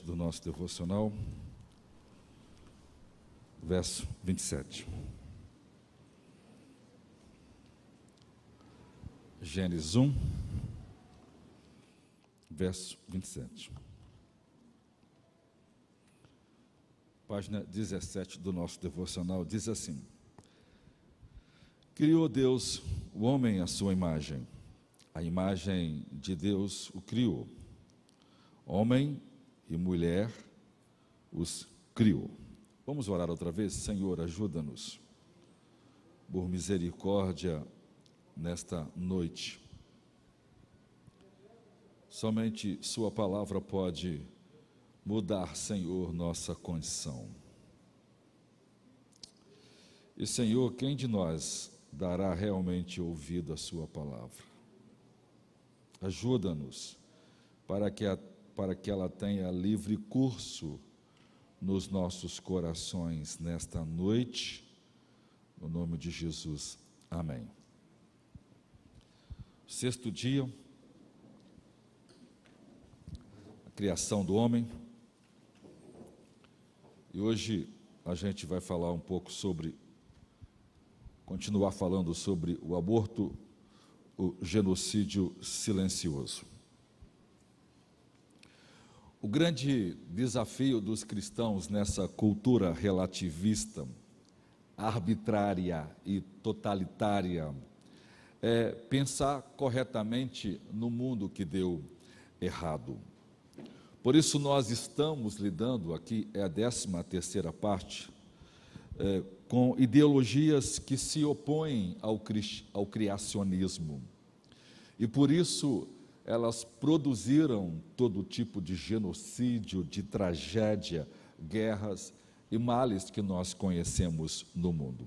do nosso devocional, verso 27. Gênesis 1, verso 27. Página 17 do nosso devocional diz assim: Criou Deus o homem à sua imagem, a imagem de Deus o criou. Homem e mulher os criou. Vamos orar outra vez? Senhor, ajuda-nos, por misericórdia, nesta noite. Somente Sua palavra pode mudar, Senhor, nossa condição. E, Senhor, quem de nós dará realmente ouvido à Sua palavra? Ajuda-nos para que a para que ela tenha livre curso nos nossos corações nesta noite, no nome de Jesus. Amém. Sexto dia, a criação do homem. E hoje a gente vai falar um pouco sobre, continuar falando sobre o aborto, o genocídio silencioso. O grande desafio dos cristãos nessa cultura relativista, arbitrária e totalitária, é pensar corretamente no mundo que deu errado. Por isso, nós estamos lidando aqui, é a décima terceira parte, é, com ideologias que se opõem ao, ao criacionismo. E por isso, elas produziram todo tipo de genocídio, de tragédia, guerras e males que nós conhecemos no mundo.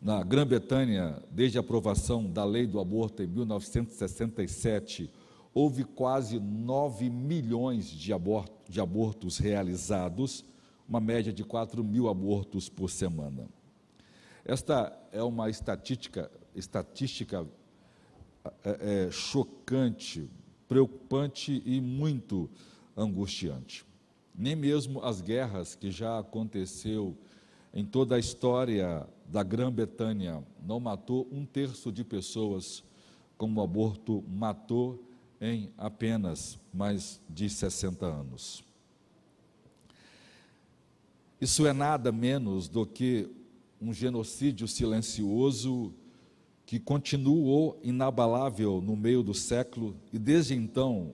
Na Grã-Bretanha, desde a aprovação da lei do aborto em 1967, houve quase 9 milhões de, abortos, de abortos realizados, uma média de 4 mil abortos por semana. Esta é uma estatística, estatística é, é, chocante, preocupante e muito angustiante. Nem mesmo as guerras que já aconteceu em toda a história da Grã-Bretanha não matou um terço de pessoas como o aborto matou em apenas mais de 60 anos. Isso é nada menos do que um genocídio silencioso que continuou inabalável no meio do século e desde então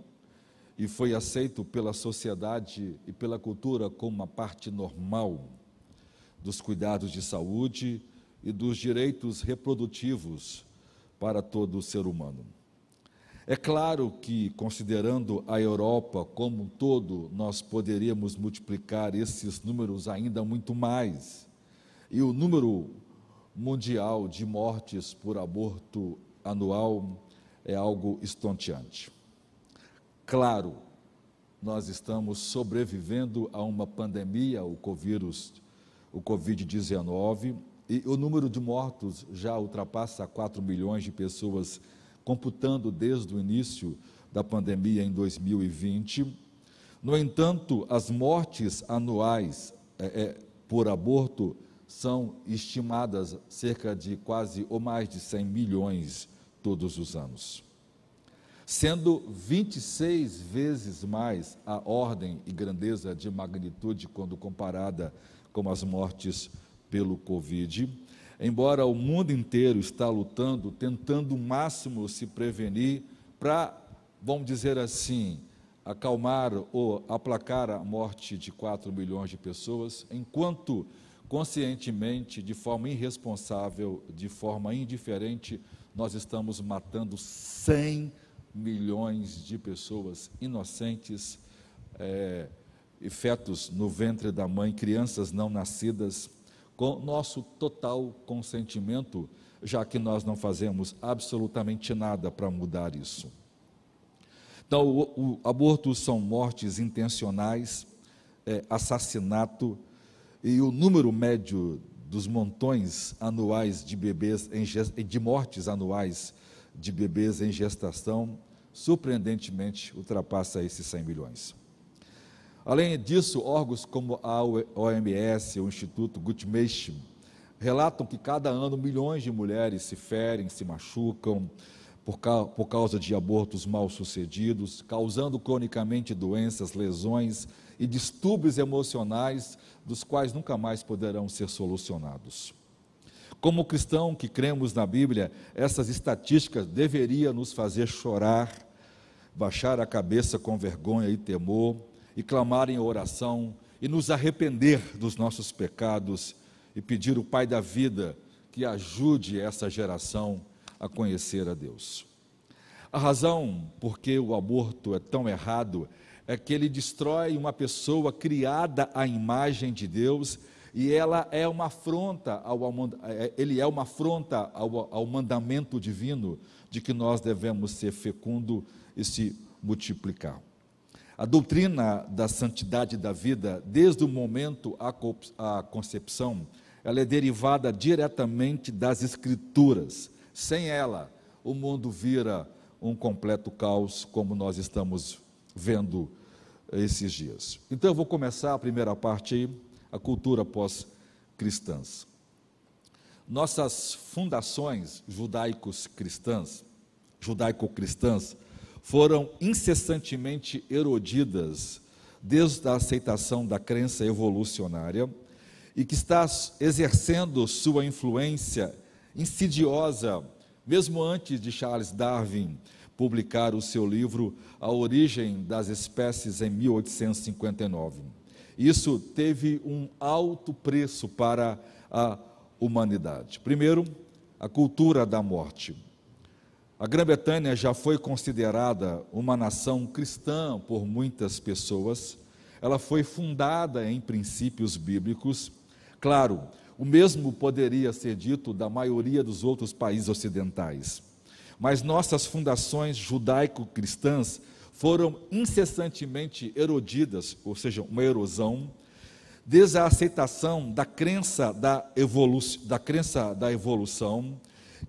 e foi aceito pela sociedade e pela cultura como uma parte normal dos cuidados de saúde e dos direitos reprodutivos para todo ser humano. É claro que, considerando a Europa como um todo, nós poderíamos multiplicar esses números ainda muito mais. E o número mundial de mortes por aborto anual é algo estonteante. Claro, nós estamos sobrevivendo a uma pandemia, o o Covid-19, e o número de mortos já ultrapassa 4 milhões de pessoas, computando desde o início da pandemia em 2020. No entanto, as mortes anuais é, é, por aborto são estimadas cerca de quase ou mais de 100 milhões todos os anos. Sendo 26 vezes mais a ordem e grandeza de magnitude quando comparada com as mortes pelo Covid, embora o mundo inteiro está lutando, tentando o máximo se prevenir para, vamos dizer assim, acalmar ou aplacar a morte de 4 milhões de pessoas, enquanto conscientemente, de forma irresponsável, de forma indiferente, nós estamos matando 100 milhões de pessoas inocentes, é, fetos no ventre da mãe, crianças não nascidas, com nosso total consentimento, já que nós não fazemos absolutamente nada para mudar isso. Então, o, o aborto são mortes intencionais, é, assassinato, e o número médio dos montões anuais de bebês em, de mortes anuais de bebês em gestação surpreendentemente ultrapassa esses 100 milhões. Além disso, órgãos como a OMS, o Instituto Guttmacher, relatam que cada ano milhões de mulheres se ferem, se machucam por, por causa de abortos mal sucedidos, causando cronicamente doenças, lesões e distúrbios emocionais dos quais nunca mais poderão ser solucionados. Como cristão que cremos na Bíblia, essas estatísticas deveriam nos fazer chorar, baixar a cabeça com vergonha e temor e clamar em oração e nos arrepender dos nossos pecados e pedir o Pai da vida que ajude essa geração a conhecer a Deus. A razão por que o aborto é tão errado é que ele destrói uma pessoa criada à imagem de Deus e ela é uma afronta ao, é, ele é uma afronta ao, ao mandamento divino de que nós devemos ser fecundo e se multiplicar. A doutrina da santidade da vida, desde o momento à concepção, ela é derivada diretamente das Escrituras. Sem ela, o mundo vira um completo caos, como nós estamos vendo esses dias. Então, eu vou começar a primeira parte aí, a cultura pós-cristãs. Nossas fundações judaicos cristãs, judaico-cristãs, foram incessantemente erodidas desde a aceitação da crença evolucionária e que está exercendo sua influência insidiosa, mesmo antes de Charles Darwin publicar o seu livro A Origem das Espécies em 1859. Isso teve um alto preço para a humanidade. Primeiro, a cultura da morte. A Grã-Bretanha já foi considerada uma nação cristã por muitas pessoas. Ela foi fundada em princípios bíblicos. Claro, o mesmo poderia ser dito da maioria dos outros países ocidentais. Mas nossas fundações judaico-cristãs foram incessantemente erodidas, ou seja, uma erosão, desde a aceitação da crença da, evolu da, crença da evolução,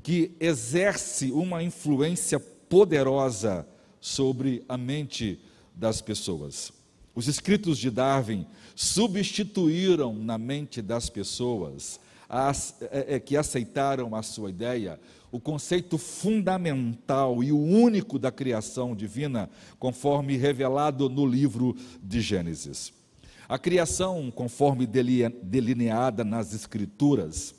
que exerce uma influência poderosa sobre a mente das pessoas. Os escritos de Darwin substituíram na mente das pessoas as, é, é, que aceitaram a sua ideia o conceito fundamental e o único da criação divina, conforme revelado no livro de Gênesis. A criação, conforme delineada nas Escrituras,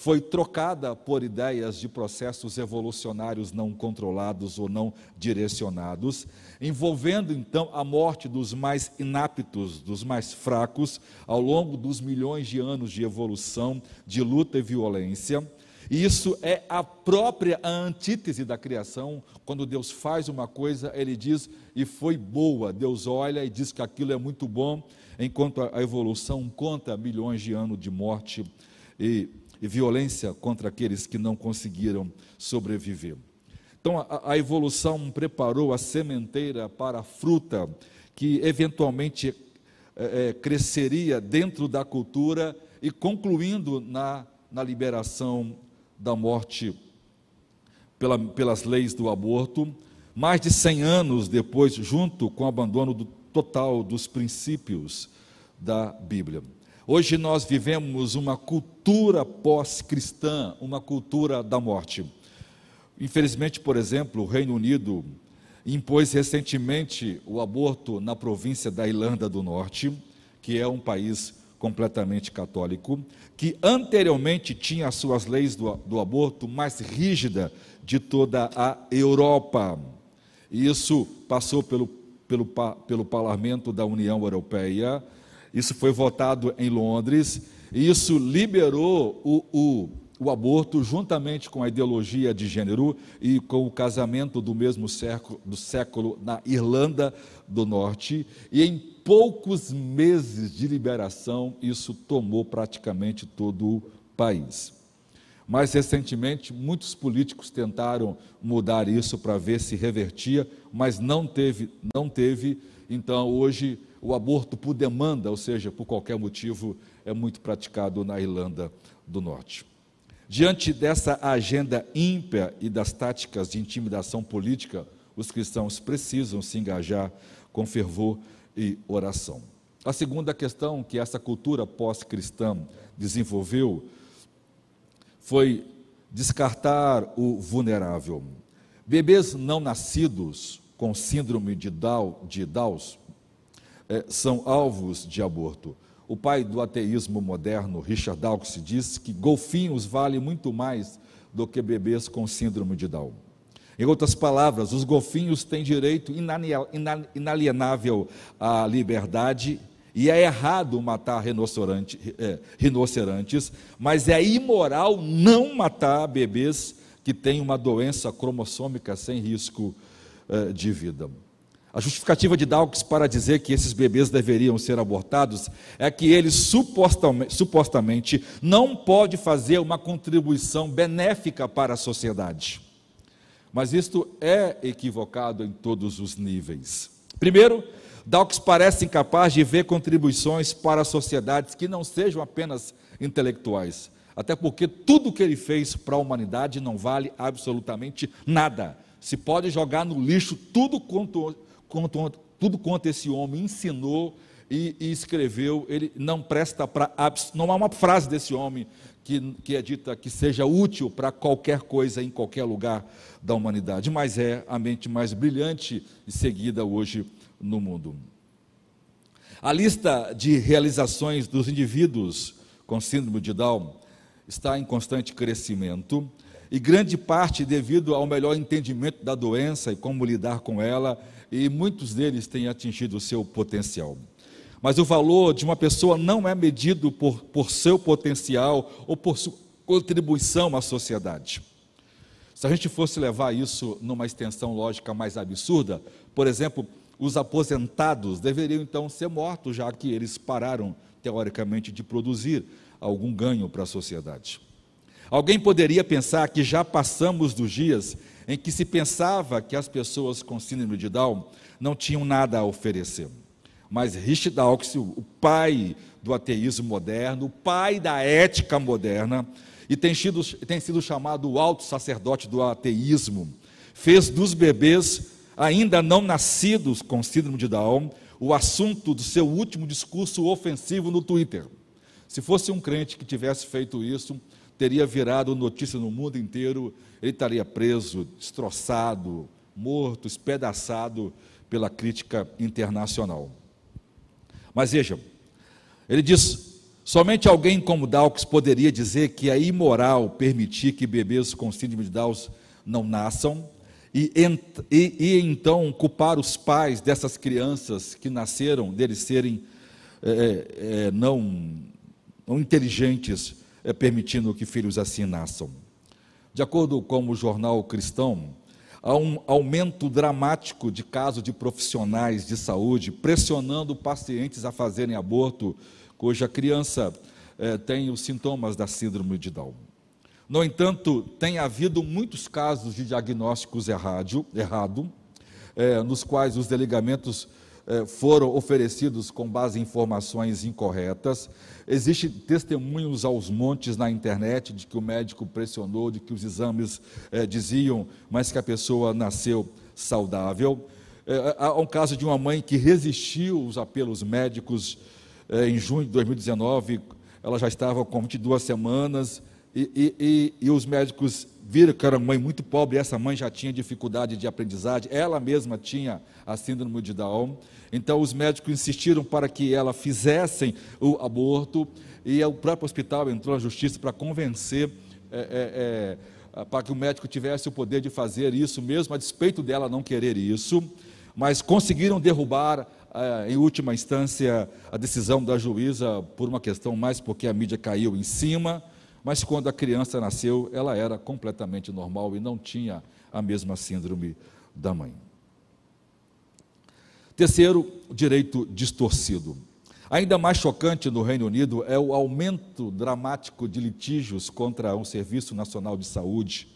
foi trocada por ideias de processos evolucionários não controlados ou não direcionados, envolvendo então a morte dos mais inaptos, dos mais fracos, ao longo dos milhões de anos de evolução, de luta e violência. E isso é a própria antítese da criação. Quando Deus faz uma coisa, ele diz, e foi boa. Deus olha e diz que aquilo é muito bom, enquanto a evolução conta milhões de anos de morte e e violência contra aqueles que não conseguiram sobreviver. Então, a, a evolução preparou a sementeira para a fruta que eventualmente é, é, cresceria dentro da cultura e concluindo na, na liberação da morte pela, pelas leis do aborto, mais de 100 anos depois, junto com o abandono do, total dos princípios da Bíblia. Hoje nós vivemos uma cultura pós-cristã, uma cultura da morte. Infelizmente, por exemplo, o Reino Unido impôs recentemente o aborto na província da Irlanda do Norte, que é um país completamente católico, que anteriormente tinha as suas leis do, do aborto mais rígida de toda a Europa. E isso passou pelo, pelo, pelo parlamento da União Europeia, isso foi votado em Londres, e isso liberou o, o, o aborto juntamente com a ideologia de gênero e com o casamento do mesmo século, do século na Irlanda do Norte, e em poucos meses de liberação, isso tomou praticamente todo o país. Mais recentemente, muitos políticos tentaram mudar isso para ver se revertia, mas não teve, não teve. Então, hoje, o aborto por demanda, ou seja, por qualquer motivo, é muito praticado na Irlanda do Norte. Diante dessa agenda ímpia e das táticas de intimidação política, os cristãos precisam se engajar com fervor e oração. A segunda questão que essa cultura pós-cristã desenvolveu foi descartar o vulnerável. Bebês não nascidos com síndrome de Down, de Downs é, são alvos de aborto. O pai do ateísmo moderno, Richard Dawkins, diz que golfinhos valem muito mais do que bebês com síndrome de Down. Em outras palavras, os golfinhos têm direito inalienável à liberdade e é errado matar rinoceronte, é, rinocerontes, mas é imoral não matar bebês que têm uma doença cromossômica sem risco é, de vida. A justificativa de Dawkins para dizer que esses bebês deveriam ser abortados é que eles supostamente, supostamente não pode fazer uma contribuição benéfica para a sociedade. Mas isto é equivocado em todos os níveis. Primeiro, Dawkins parece incapaz de ver contribuições para sociedades que não sejam apenas intelectuais. Até porque tudo que ele fez para a humanidade não vale absolutamente nada. Se pode jogar no lixo tudo quanto quanto, tudo quanto esse homem ensinou e, e escreveu, ele não presta para. Não há uma frase desse homem que, que é dita que seja útil para qualquer coisa em qualquer lugar da humanidade, mas é a mente mais brilhante e seguida hoje no mundo. A lista de realizações dos indivíduos com síndrome de Down está em constante crescimento e grande parte devido ao melhor entendimento da doença e como lidar com ela e muitos deles têm atingido o seu potencial. Mas o valor de uma pessoa não é medido por, por seu potencial ou por sua contribuição à sociedade. Se a gente fosse levar isso numa extensão lógica mais absurda, por exemplo, os aposentados deveriam então ser mortos, já que eles pararam, teoricamente, de produzir algum ganho para a sociedade. Alguém poderia pensar que já passamos dos dias em que se pensava que as pessoas com síndrome de Down não tinham nada a oferecer. Mas Richard Dawkins, o pai do ateísmo moderno, o pai da ética moderna, e tem sido, tem sido chamado o alto sacerdote do ateísmo, fez dos bebês ainda não nascidos com síndrome de Down o assunto do seu último discurso ofensivo no Twitter. Se fosse um crente que tivesse feito isso, teria virado notícia no mundo inteiro, ele estaria preso, destroçado, morto, espedaçado pela crítica internacional. Mas vejam, ele diz: somente alguém como Dawkins poderia dizer que é imoral permitir que bebês com síndrome de Down não nasçam e, e, e, então culpar os pais dessas crianças que nasceram deles serem é, é, não, não inteligentes é, permitindo que filhos assim nasçam. De acordo com o jornal cristão, há um aumento dramático de casos de profissionais de saúde pressionando pacientes a fazerem aborto cuja criança é, tem os sintomas da síndrome de Down. No entanto, tem havido muitos casos de diagnósticos errado, errado é, nos quais os delegamentos é, foram oferecidos com base em informações incorretas. Existem testemunhos aos montes na internet de que o médico pressionou, de que os exames diziam, mas que a pessoa nasceu saudável. Há um caso de uma mãe que resistiu aos apelos médicos em junho de 2019. Ela já estava com 22 semanas e, e, e, e os médicos viram que era uma mãe muito pobre, essa mãe já tinha dificuldade de aprendizagem, ela mesma tinha a síndrome de Down. Então os médicos insistiram para que ela fizessem o aborto e o próprio hospital entrou na justiça para convencer é, é, é, para que o médico tivesse o poder de fazer isso, mesmo a despeito dela não querer isso, mas conseguiram derrubar é, em última instância a decisão da juíza por uma questão mais porque a mídia caiu em cima mas quando a criança nasceu, ela era completamente normal e não tinha a mesma síndrome da mãe. Terceiro, direito distorcido. Ainda mais chocante no Reino Unido é o aumento dramático de litígios contra o Serviço Nacional de Saúde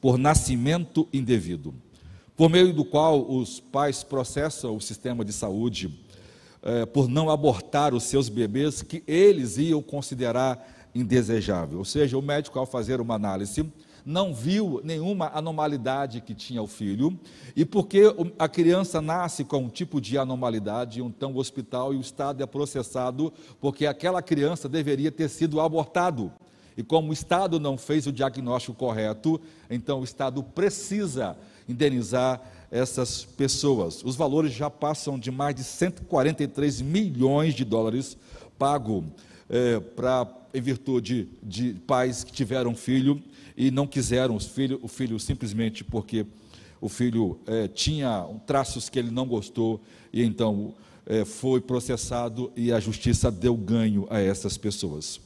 por nascimento indevido, por meio do qual os pais processam o sistema de saúde eh, por não abortar os seus bebês que eles iam considerar indesejável. Ou seja, o médico, ao fazer uma análise, não viu nenhuma anormalidade que tinha o filho, e porque a criança nasce com um tipo de anormalidade, então o hospital e o Estado é processado, porque aquela criança deveria ter sido abortado. E como o Estado não fez o diagnóstico correto, então o Estado precisa indenizar essas pessoas. Os valores já passam de mais de 143 milhões de dólares pago é, para em virtude de pais que tiveram filho e não quiseram os filho, o filho simplesmente porque o filho é, tinha traços que ele não gostou e então é, foi processado e a justiça deu ganho a essas pessoas.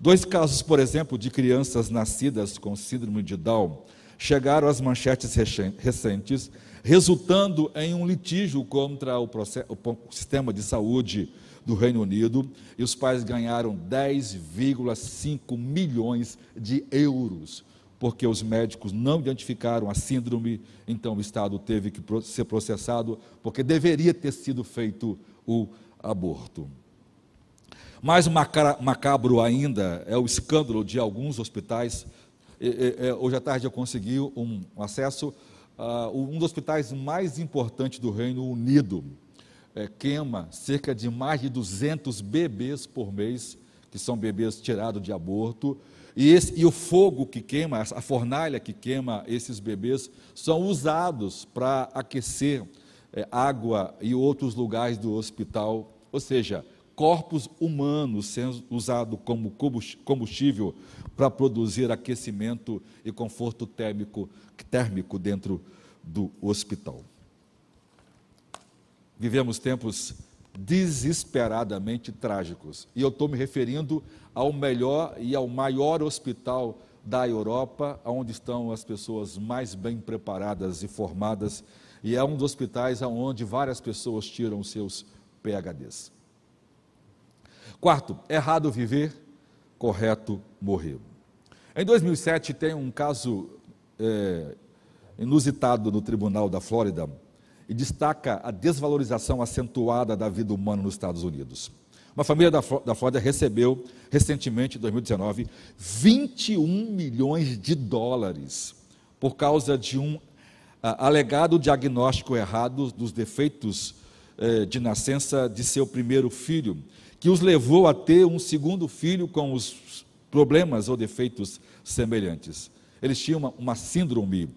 Dois casos, por exemplo, de crianças nascidas com síndrome de Down chegaram às manchetes recentes, resultando em um litígio contra o, processo, o sistema de saúde do Reino Unido, e os pais ganharam 10,5 milhões de euros, porque os médicos não identificaram a síndrome, então o Estado teve que ser processado, porque deveria ter sido feito o aborto. Mais macabro ainda é o escândalo de alguns hospitais. Hoje à tarde eu consegui um acesso a um dos hospitais mais importantes do Reino Unido. É, queima cerca de mais de 200 bebês por mês, que são bebês tirados de aborto. E, esse, e o fogo que queima, a fornalha que queima esses bebês, são usados para aquecer é, água e outros lugares do hospital. Ou seja, corpos humanos sendo usados como combustível para produzir aquecimento e conforto térmico, térmico dentro do hospital. Vivemos tempos desesperadamente trágicos. E eu estou me referindo ao melhor e ao maior hospital da Europa, onde estão as pessoas mais bem preparadas e formadas, e é um dos hospitais onde várias pessoas tiram seus PHDs. Quarto, errado viver, correto morrer. Em 2007 tem um caso é, inusitado no Tribunal da Flórida e destaca a desvalorização acentuada da vida humana nos Estados Unidos. Uma família da, da Flórida recebeu recentemente, em 2019, 21 milhões de dólares por causa de um a, alegado diagnóstico errado dos defeitos eh, de nascença de seu primeiro filho que os levou a ter um segundo filho com os problemas ou defeitos semelhantes. Eles tinham uma, uma síndrome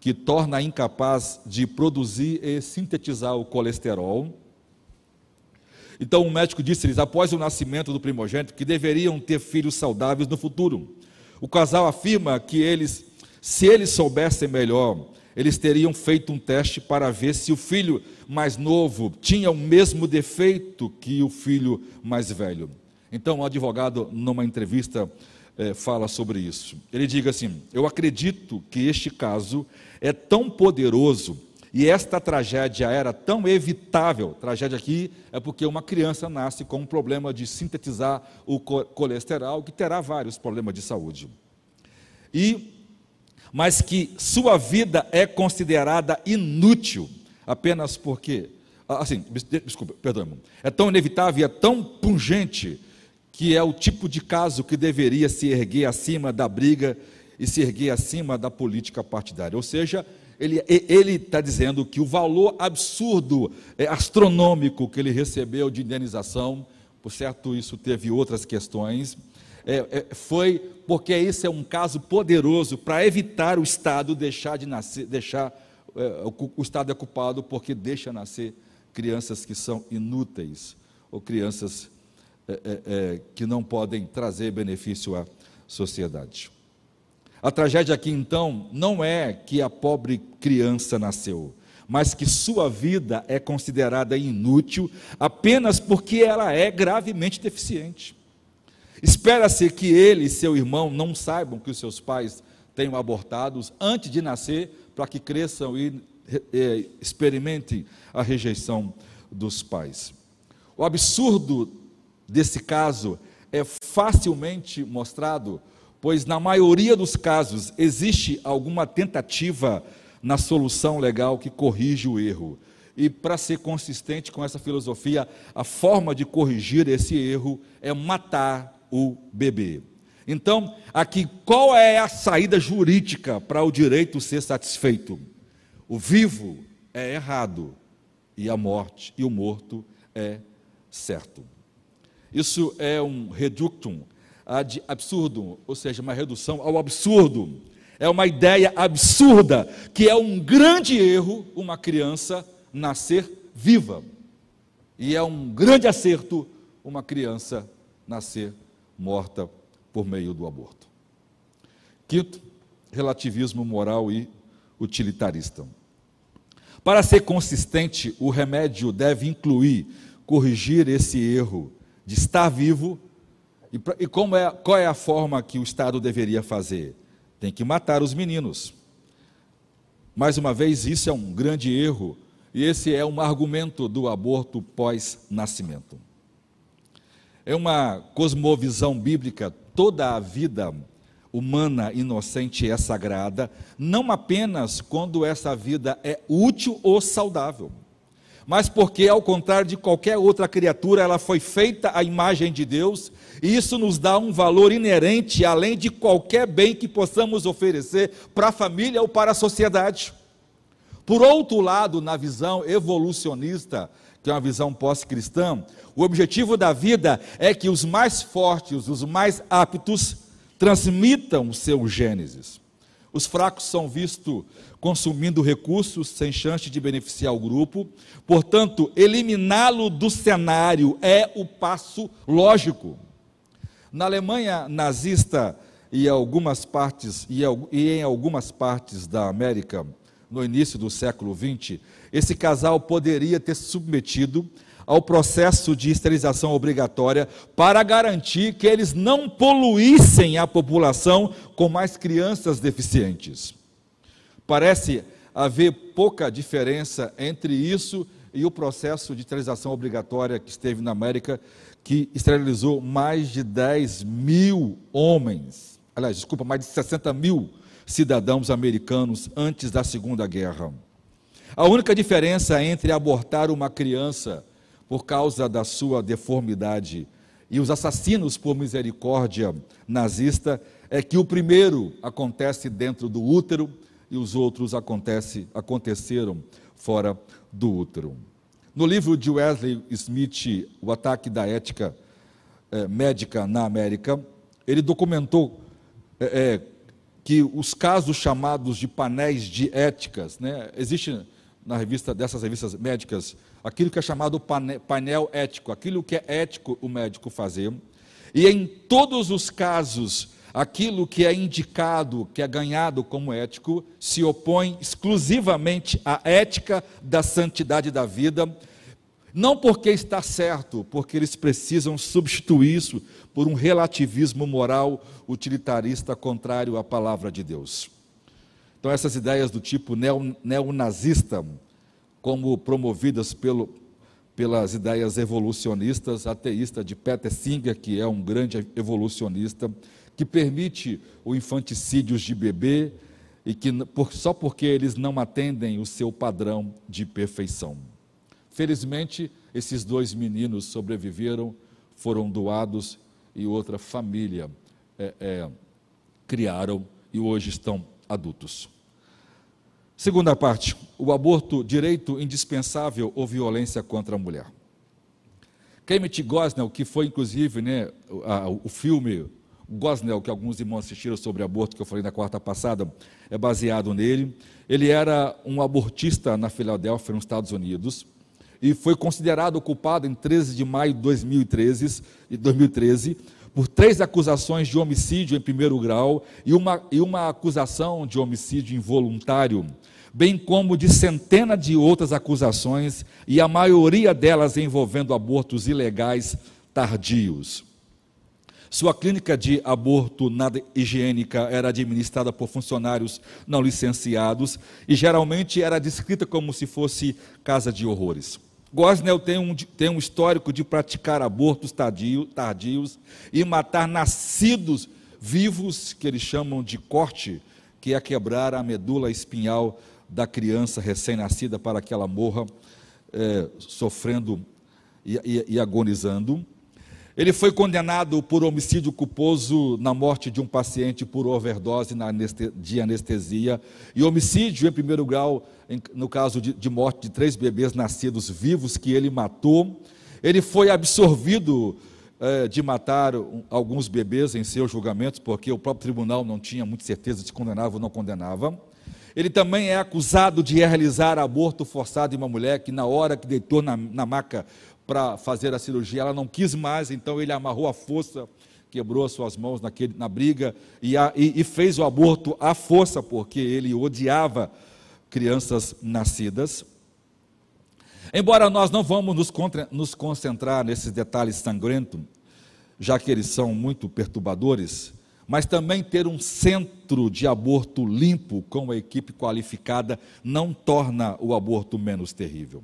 que torna incapaz de produzir e sintetizar o colesterol. Então o médico disse-lhes, após o nascimento do primogênito, que deveriam ter filhos saudáveis no futuro. O casal afirma que eles, se eles soubessem melhor, eles teriam feito um teste para ver se o filho mais novo tinha o mesmo defeito que o filho mais velho. Então, o advogado, numa entrevista, é, fala sobre isso. Ele diz assim: Eu acredito que este caso é tão poderoso e esta tragédia era tão evitável. Tragédia aqui é porque uma criança nasce com um problema de sintetizar o colesterol, que terá vários problemas de saúde. E mas que sua vida é considerada inútil apenas porque, ah, assim, desculpa, perdão, é tão inevitável e é tão pungente que é o tipo de caso que deveria se erguer acima da briga e se erguer acima da política partidária. Ou seja, ele está dizendo que o valor absurdo, é, astronômico que ele recebeu de indenização, por certo, isso teve outras questões, é, é, foi porque esse é um caso poderoso para evitar o Estado deixar de nascer, deixar é, o, o, Estado é culpado porque deixa nascer crianças que são inúteis ou crianças é, que não podem trazer benefício à sociedade. A tragédia aqui então não é que a pobre criança nasceu, mas que sua vida é considerada inútil apenas porque ela é gravemente deficiente. Espera-se que ele e seu irmão não saibam que os seus pais tenham abortados antes de nascer, para que cresçam e experimentem a rejeição dos pais. O absurdo desse caso é facilmente mostrado, pois na maioria dos casos existe alguma tentativa na solução legal que corrige o erro. E para ser consistente com essa filosofia, a forma de corrigir esse erro é matar o bebê. Então, aqui, qual é a saída jurídica para o direito ser satisfeito? O vivo é errado e a morte e o morto é certo. Isso é um reductum ad absurdum, ou seja, uma redução ao absurdo. É uma ideia absurda que é um grande erro uma criança nascer viva. E é um grande acerto uma criança nascer morta por meio do aborto. Quinto, relativismo moral e utilitarista. Para ser consistente, o remédio deve incluir corrigir esse erro de estar vivo e, e como é, qual é a forma que o Estado deveria fazer? Tem que matar os meninos. Mais uma vez, isso é um grande erro e esse é um argumento do aborto pós-nascimento. É uma cosmovisão bíblica, toda a vida humana inocente é sagrada, não apenas quando essa vida é útil ou saudável, mas porque, ao contrário de qualquer outra criatura, ela foi feita à imagem de Deus, e isso nos dá um valor inerente, além de qualquer bem que possamos oferecer para a família ou para a sociedade. Por outro lado, na visão evolucionista, que é uma visão pós-cristã, o objetivo da vida é que os mais fortes, os mais aptos, transmitam o seu gênesis. Os fracos são vistos consumindo recursos sem chance de beneficiar o grupo, portanto, eliminá-lo do cenário é o passo lógico. Na Alemanha nazista e, algumas partes, e em algumas partes da América, no início do século XX, esse casal poderia ter se submetido ao processo de esterilização obrigatória para garantir que eles não poluíssem a população com mais crianças deficientes. Parece haver pouca diferença entre isso e o processo de esterilização obrigatória que esteve na América, que esterilizou mais de 10 mil homens, aliás, desculpa, mais de 60 mil cidadãos americanos antes da Segunda Guerra. A única diferença entre abortar uma criança por causa da sua deformidade e os assassinos por misericórdia nazista é que o primeiro acontece dentro do útero e os outros acontece, aconteceram fora do útero. No livro de Wesley Smith, O Ataque da Ética é, Médica na América, ele documentou é, que os casos chamados de painéis de éticas, né, existe na revista dessas revistas médicas aquilo que é chamado painel ético, aquilo que é ético o médico fazer, e em todos os casos aquilo que é indicado, que é ganhado como ético, se opõe exclusivamente à ética da santidade da vida, não porque está certo, porque eles precisam substituir isso por um relativismo moral utilitarista contrário à palavra de Deus. Então, essas ideias do tipo neonazista, como promovidas pelo, pelas ideias evolucionistas, ateísta de Peter Singer, que é um grande evolucionista, que permite o infanticídio de bebê e que só porque eles não atendem o seu padrão de perfeição. Felizmente, esses dois meninos sobreviveram, foram doados e outra família é, é, criaram e hoje estão adultos. Segunda parte, o aborto, direito indispensável ou violência contra a mulher. Kemet Gosnell, que foi inclusive né, o filme Gosnell, que alguns irmãos assistiram sobre aborto, que eu falei na quarta passada, é baseado nele. Ele era um abortista na Filadélfia, nos Estados Unidos e foi considerado culpado em 13 de maio de 2013, 2013 por três acusações de homicídio em primeiro grau e uma, e uma acusação de homicídio involuntário, bem como de centenas de outras acusações, e a maioria delas envolvendo abortos ilegais tardios. Sua clínica de aborto nada higiênica era administrada por funcionários não licenciados e geralmente era descrita como se fosse casa de horrores. Gosnell tem um, tem um histórico de praticar abortos tardio, tardios e matar nascidos vivos, que eles chamam de corte, que é quebrar a medula espinhal da criança recém-nascida para que ela morra é, sofrendo e, e, e agonizando. Ele foi condenado por homicídio culposo na morte de um paciente por overdose de anestesia e homicídio em primeiro grau, no caso de morte de três bebês nascidos vivos que ele matou. Ele foi absorvido é, de matar alguns bebês em seus julgamentos, porque o próprio tribunal não tinha muita certeza se condenava ou não condenava. Ele também é acusado de realizar aborto forçado em uma mulher que, na hora que deitou na, na maca para fazer a cirurgia, ela não quis mais, então ele amarrou a força, quebrou as suas mãos naquele, na briga e, a, e, e fez o aborto à força, porque ele odiava crianças nascidas. Embora nós não vamos nos, contra, nos concentrar nesses detalhes sangrentos, já que eles são muito perturbadores, mas também ter um centro de aborto limpo com a equipe qualificada não torna o aborto menos terrível.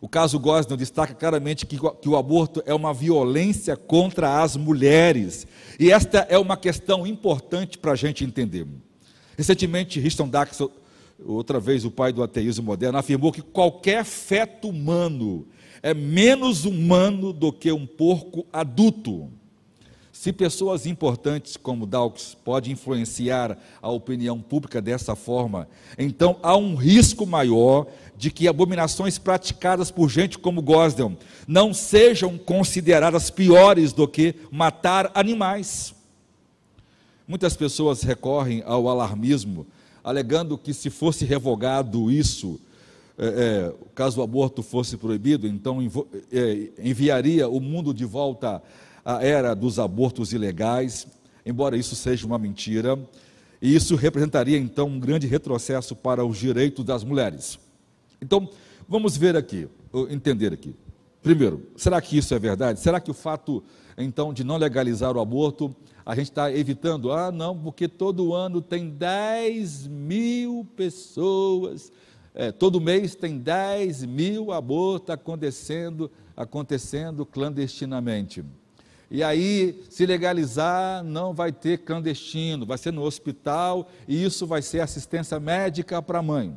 O caso Gosnell destaca claramente que, que, o aborto é uma violência contra as mulheres. E esta é uma questão importante para a gente entender. Recentemente, Richton Dax, outra vez o pai do ateísmo moderno, afirmou que qualquer feto humano é menos humano do que um porco adulto. Se pessoas importantes como Dawkins podem influenciar a opinião pública dessa forma, então há um risco maior de que abominações praticadas por gente como Gosden não sejam consideradas piores do que matar animais. Muitas pessoas recorrem ao alarmismo, alegando que se fosse revogado isso, é, é, caso o aborto fosse proibido, então é, enviaria o mundo de volta a era dos abortos ilegais, embora isso seja uma mentira, e isso representaria então um grande retrocesso para os direitos das mulheres. Então, vamos ver aqui, entender aqui. Primeiro, será que isso é verdade? Será que o fato, então, de não legalizar o aborto, a gente está evitando? Ah, não, porque todo ano tem 10 mil pessoas, é, todo mês tem 10 mil abortos acontecendo, acontecendo clandestinamente. E aí, se legalizar, não vai ter clandestino, vai ser no hospital e isso vai ser assistência médica para a mãe.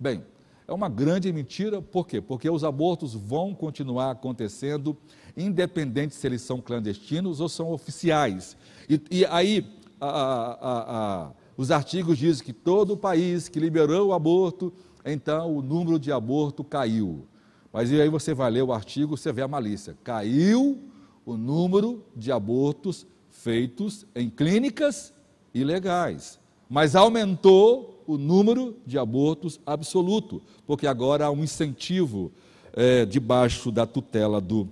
Bem, é uma grande mentira, por quê? Porque os abortos vão continuar acontecendo, independente se eles são clandestinos ou são oficiais. E, e aí, a, a, a, os artigos dizem que todo o país que liberou o aborto, então o número de aborto caiu. Mas e aí você vai ler o artigo, você vê a malícia. Caiu o número de abortos feitos em clínicas ilegais, mas aumentou o número de abortos absoluto, porque agora há um incentivo é, debaixo da tutela do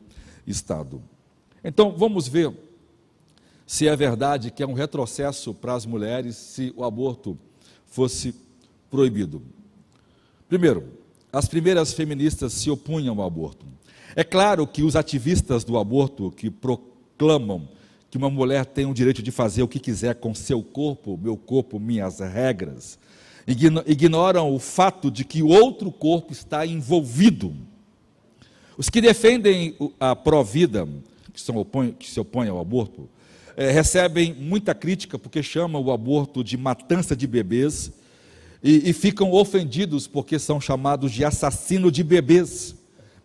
Estado. Então, vamos ver se é verdade que é um retrocesso para as mulheres se o aborto fosse proibido. Primeiro, as primeiras feministas se opunham ao aborto. É claro que os ativistas do aborto que proclamam que uma mulher tem o direito de fazer o que quiser com seu corpo, meu corpo, minhas regras, ignoram o fato de que outro corpo está envolvido. Os que defendem a pró-vida, que, que, se opõem ao aborto, é, recebem muita crítica porque chamam o aborto de matança de bebês e, e ficam ofendidos porque são chamados de assassino de bebês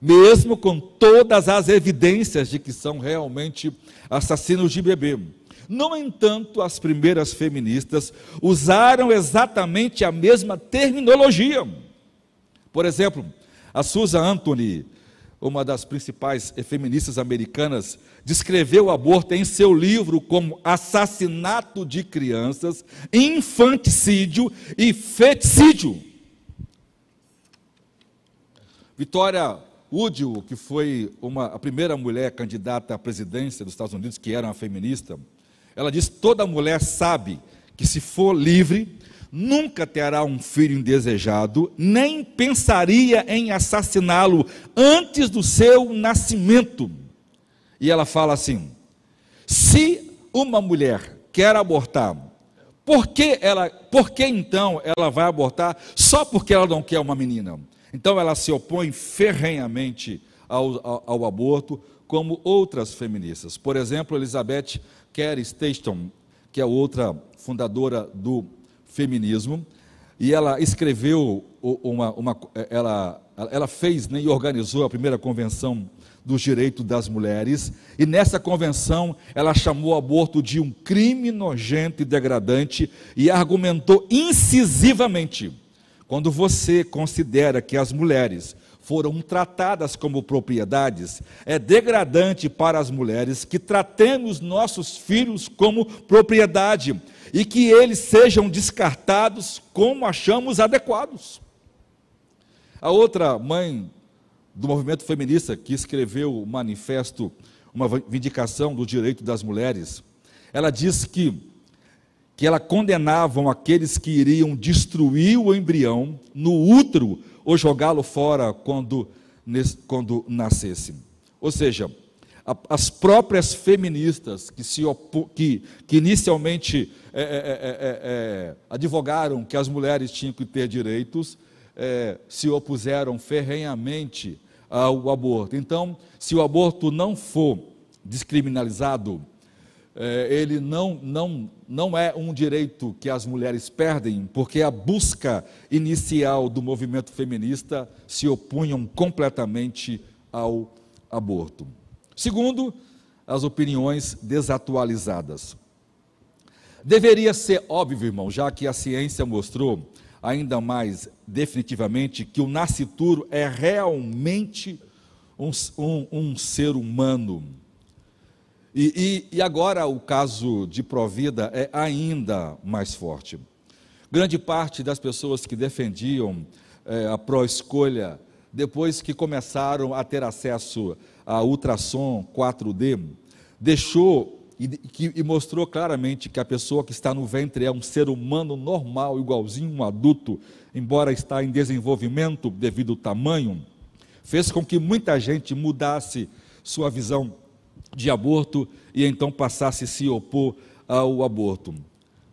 mesmo com todas as evidências de que são realmente assassinos de bebê. No entanto, as primeiras feministas usaram exatamente a mesma terminologia. Por exemplo, a Susan Anthony, uma das principais feministas americanas, descreveu o aborto em seu livro como assassinato de crianças, infanticídio e feticídio. Vitória Woodrow, que foi uma, a primeira mulher candidata à presidência dos Estados Unidos, que era uma feminista, ela disse: toda mulher sabe que se for livre, nunca terá um filho indesejado, nem pensaria em assassiná-lo antes do seu nascimento. E ela fala assim: se uma mulher quer abortar, por que, ela, por que então ela vai abortar só porque ela não quer uma menina? Então ela se opõe ferrenhamente ao, ao, ao aborto, como outras feministas. Por exemplo, Elizabeth Carey Station, que é outra fundadora do feminismo, e ela escreveu uma, uma ela, ela fez né, e organizou a primeira convenção dos direitos das mulheres, e nessa convenção ela chamou o aborto de um crime nojento e degradante e argumentou incisivamente: quando você considera que as mulheres foram tratadas como propriedades, é degradante para as mulheres que tratemos nossos filhos como propriedade e que eles sejam descartados como achamos adequados. A outra mãe do movimento feminista que escreveu o manifesto, uma vindicação do direito das mulheres, ela diz que que ela condenavam aqueles que iriam destruir o embrião no útero ou jogá-lo fora quando, quando nascesse. Ou seja, as próprias feministas que, se que, que inicialmente é é, é, é, é, advogaram que as mulheres tinham que ter direitos, é, se opuseram ferrenhamente ao aborto. Então, se o aborto não for descriminalizado, é, ele não, não, não é um direito que as mulheres perdem, porque a busca inicial do movimento feminista se opunham completamente ao aborto. Segundo, as opiniões desatualizadas. Deveria ser óbvio, irmão, já que a ciência mostrou ainda mais definitivamente que o nascituro é realmente um, um, um ser humano e, e, e agora o caso de Provida é ainda mais forte. Grande parte das pessoas que defendiam é, a pró-escolha, depois que começaram a ter acesso a ultrassom 4D, deixou e, que, e, mostrou claramente que a pessoa que está no ventre é um ser humano normal, igualzinho um adulto, embora está em desenvolvimento devido ao tamanho, fez com que muita gente mudasse sua visão de aborto e então passasse a se opor ao aborto.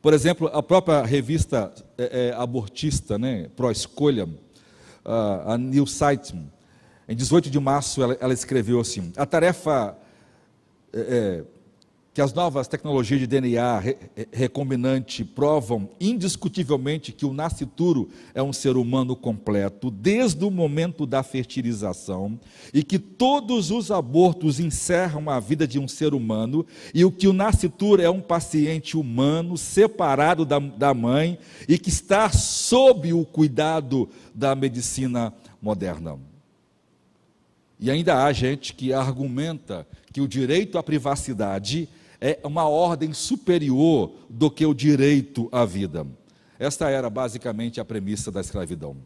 Por exemplo, a própria revista é, é, abortista, né, pró-escolha, a New Sight, em 18 de março, ela, ela escreveu assim: a tarefa é, é que as novas tecnologias de DNA re recombinante provam indiscutivelmente que o nascituro é um ser humano completo desde o momento da fertilização e que todos os abortos encerram a vida de um ser humano e o que o nascituro é um paciente humano separado da, da mãe e que está sob o cuidado da medicina moderna. E ainda há gente que argumenta que o direito à privacidade é uma ordem superior do que o direito à vida. Esta era basicamente a premissa da escravidão.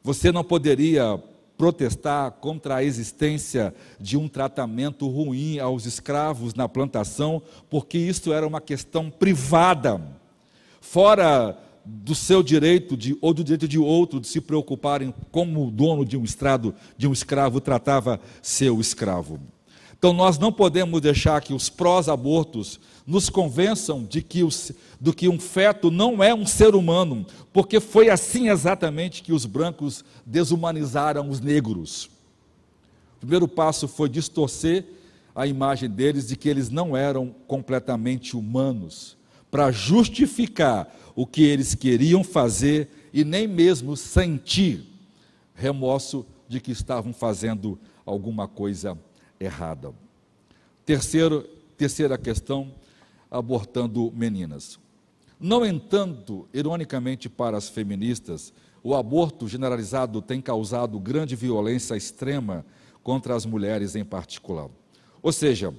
Você não poderia protestar contra a existência de um tratamento ruim aos escravos na plantação, porque isso era uma questão privada, fora do seu direito de, ou do direito de outro de se preocuparem como o dono de um estrado, de um escravo tratava seu escravo. Então nós não podemos deixar que os prós-abortos nos convençam de que, os, do que um feto não é um ser humano, porque foi assim exatamente que os brancos desumanizaram os negros. O primeiro passo foi distorcer a imagem deles de que eles não eram completamente humanos, para justificar o que eles queriam fazer e nem mesmo sentir remorso de que estavam fazendo alguma coisa errada. Terceiro, terceira questão, abortando meninas. No entanto, ironicamente para as feministas, o aborto generalizado tem causado grande violência extrema contra as mulheres em particular. Ou seja,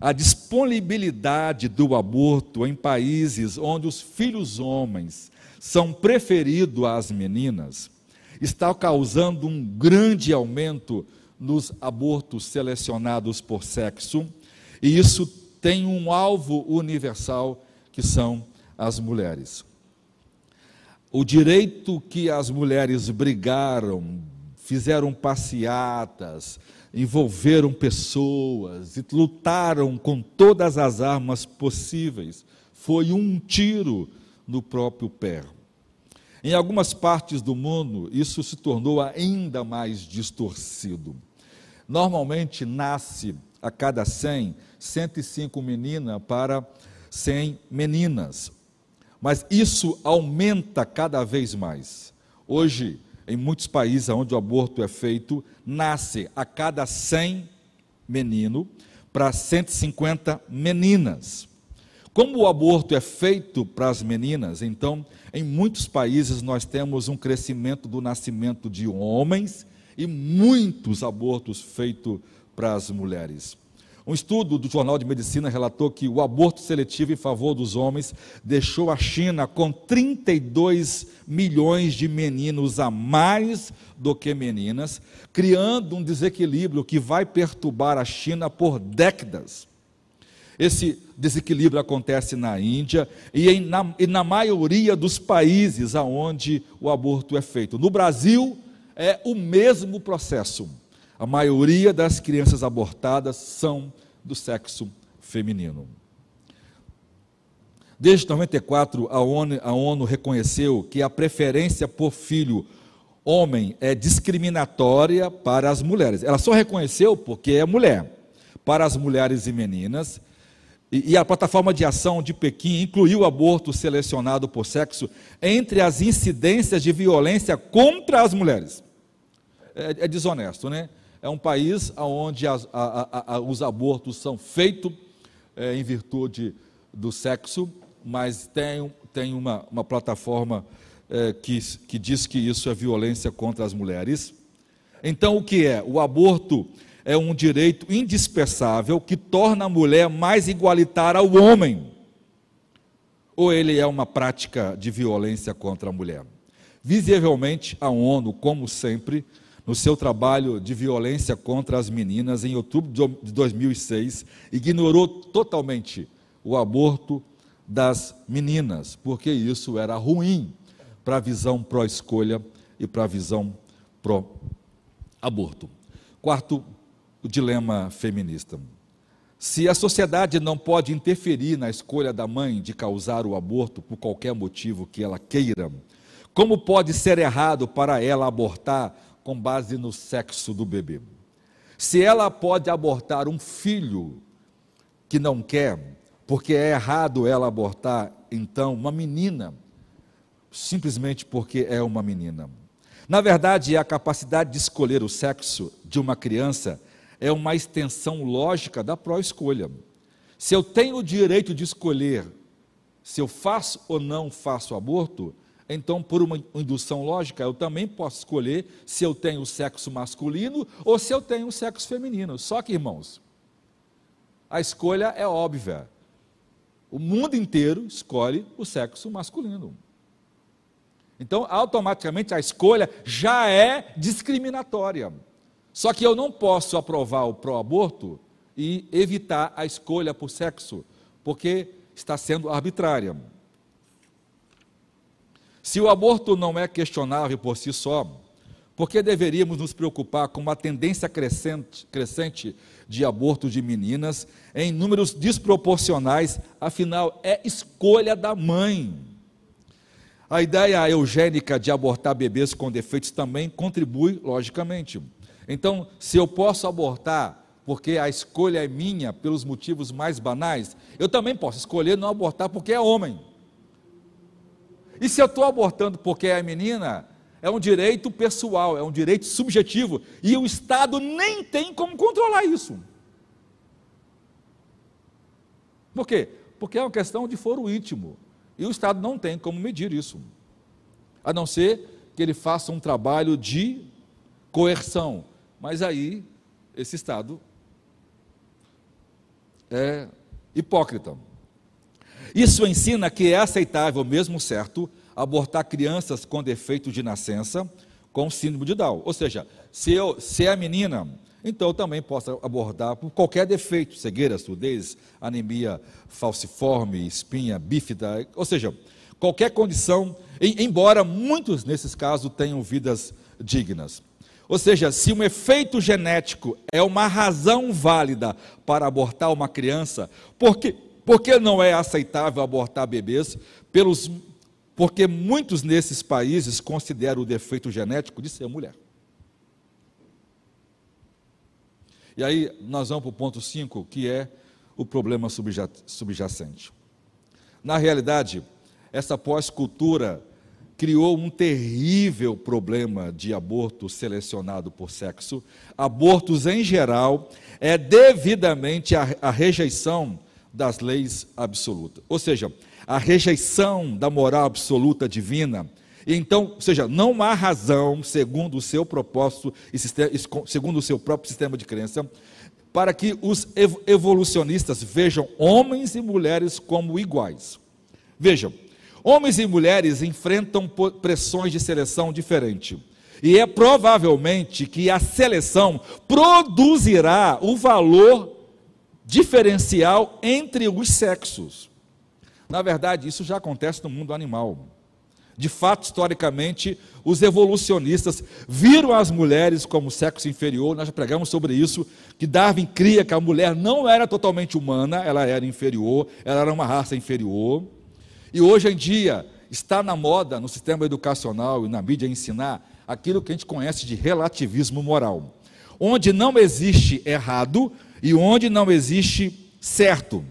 a disponibilidade do aborto em países onde os filhos homens são preferidos às meninas está causando um grande aumento nos abortos selecionados por sexo, e isso tem um alvo universal que são as mulheres. O direito que as mulheres brigaram, fizeram passeatas, envolveram pessoas e lutaram com todas as armas possíveis, foi um tiro no próprio pé. Em algumas partes do mundo, isso se tornou ainda mais distorcido. Normalmente nasce a cada 100, 105 meninas para 100 meninas. Mas isso aumenta cada vez mais. Hoje, em muitos países onde o aborto é feito, nasce a cada 100 menino para 150 meninas. Como o aborto é feito para as meninas, então, em muitos países nós temos um crescimento do nascimento de homens e muitos abortos feitos para as mulheres. Um estudo do Jornal de Medicina relatou que o aborto seletivo em favor dos homens deixou a China com 32 milhões de meninos a mais do que meninas, criando um desequilíbrio que vai perturbar a China por décadas. Esse desequilíbrio acontece na Índia e, em, na, e na maioria dos países onde o aborto é feito. No Brasil, é o mesmo processo. A maioria das crianças abortadas são do sexo feminino. Desde 94, a ONU, a ONU reconheceu que a preferência por filho homem é discriminatória para as mulheres. Ela só reconheceu porque é mulher. Para as mulheres e meninas, e, a plataforma de ação de Pequim incluiu o aborto selecionado por sexo entre as incidências de violência contra as mulheres. É, é desonesto, né? É um país onde as, a, a, os abortos são feitos é, em virtude do sexo, mas tem, tem uma, uma plataforma é, que, que diz que isso é violência contra as mulheres. Então, o que é? O aborto é um direito indispensável que torna a mulher mais igualitária ao homem. Ou ele é uma prática de violência contra a mulher? Visivelmente, a ONU, como sempre, no seu trabalho de violência contra as meninas, em outubro de 2006, ignorou totalmente o aborto das meninas, porque isso era ruim para a visão pró-escolha e para a visão pró-aborto. Quarto o dilema feminista. Se a sociedade não pode interferir na escolha da mãe de causar o aborto por qualquer motivo que ela queira, como pode ser errado para ela abortar com base no sexo do bebê? Se ela pode abortar um filho que não quer, porque é errado ela abortar, então, uma menina, simplesmente porque é uma menina. Na verdade, a capacidade de escolher o sexo de uma criança é uma extensão lógica da pró-escolha. Se eu tenho o direito de escolher se eu faço ou não faço aborto, então, por uma indução lógica, eu também posso escolher se eu tenho o sexo masculino ou se eu tenho o sexo feminino. Só que, irmãos, a escolha é óbvia. O mundo inteiro escolhe o sexo masculino. Então, automaticamente, a escolha já é discriminatória. Só que eu não posso aprovar o pró-aborto e evitar a escolha por sexo, porque está sendo arbitrária. Se o aborto não é questionável por si só, por que deveríamos nos preocupar com uma tendência crescente, crescente de aborto de meninas em números desproporcionais? Afinal, é escolha da mãe. A ideia eugênica de abortar bebês com defeitos também contribui, logicamente. Então, se eu posso abortar porque a escolha é minha pelos motivos mais banais, eu também posso escolher não abortar porque é homem. E se eu estou abortando porque é menina, é um direito pessoal, é um direito subjetivo, e o Estado nem tem como controlar isso. Por quê? Porque é uma questão de foro íntimo, e o Estado não tem como medir isso, a não ser que ele faça um trabalho de coerção, mas aí, esse Estado é hipócrita. Isso ensina que é aceitável, mesmo certo, abortar crianças com defeito de nascença com síndrome de Down. Ou seja, se, eu, se é menina, então eu também posso abordar por qualquer defeito, cegueira, surdez, anemia falciforme, espinha bífida, ou seja, qualquer condição, embora muitos nesses casos tenham vidas dignas. Ou seja, se um efeito genético é uma razão válida para abortar uma criança, por que, por que não é aceitável abortar bebês? Pelos, porque muitos nesses países consideram o defeito genético de ser mulher. E aí nós vamos para o ponto 5, que é o problema subjacente. Na realidade, essa pós-cultura criou um terrível problema de aborto selecionado por sexo. Abortos, em geral, é devidamente a, a rejeição das leis absolutas. Ou seja, a rejeição da moral absoluta divina. Então, ou seja, não há razão, segundo o seu propósito e segundo o seu próprio sistema de crença, para que os evolucionistas vejam homens e mulheres como iguais. Vejam, homens e mulheres enfrentam pressões de seleção diferentes. E é provavelmente que a seleção produzirá o valor diferencial entre os sexos. Na verdade, isso já acontece no mundo animal. De fato, historicamente, os evolucionistas viram as mulheres como sexo inferior. Nós já pregamos sobre isso, que Darwin cria que a mulher não era totalmente humana, ela era inferior, ela era uma raça inferior. E hoje em dia está na moda, no sistema educacional e na mídia ensinar aquilo que a gente conhece de relativismo moral, onde não existe errado e onde não existe certo.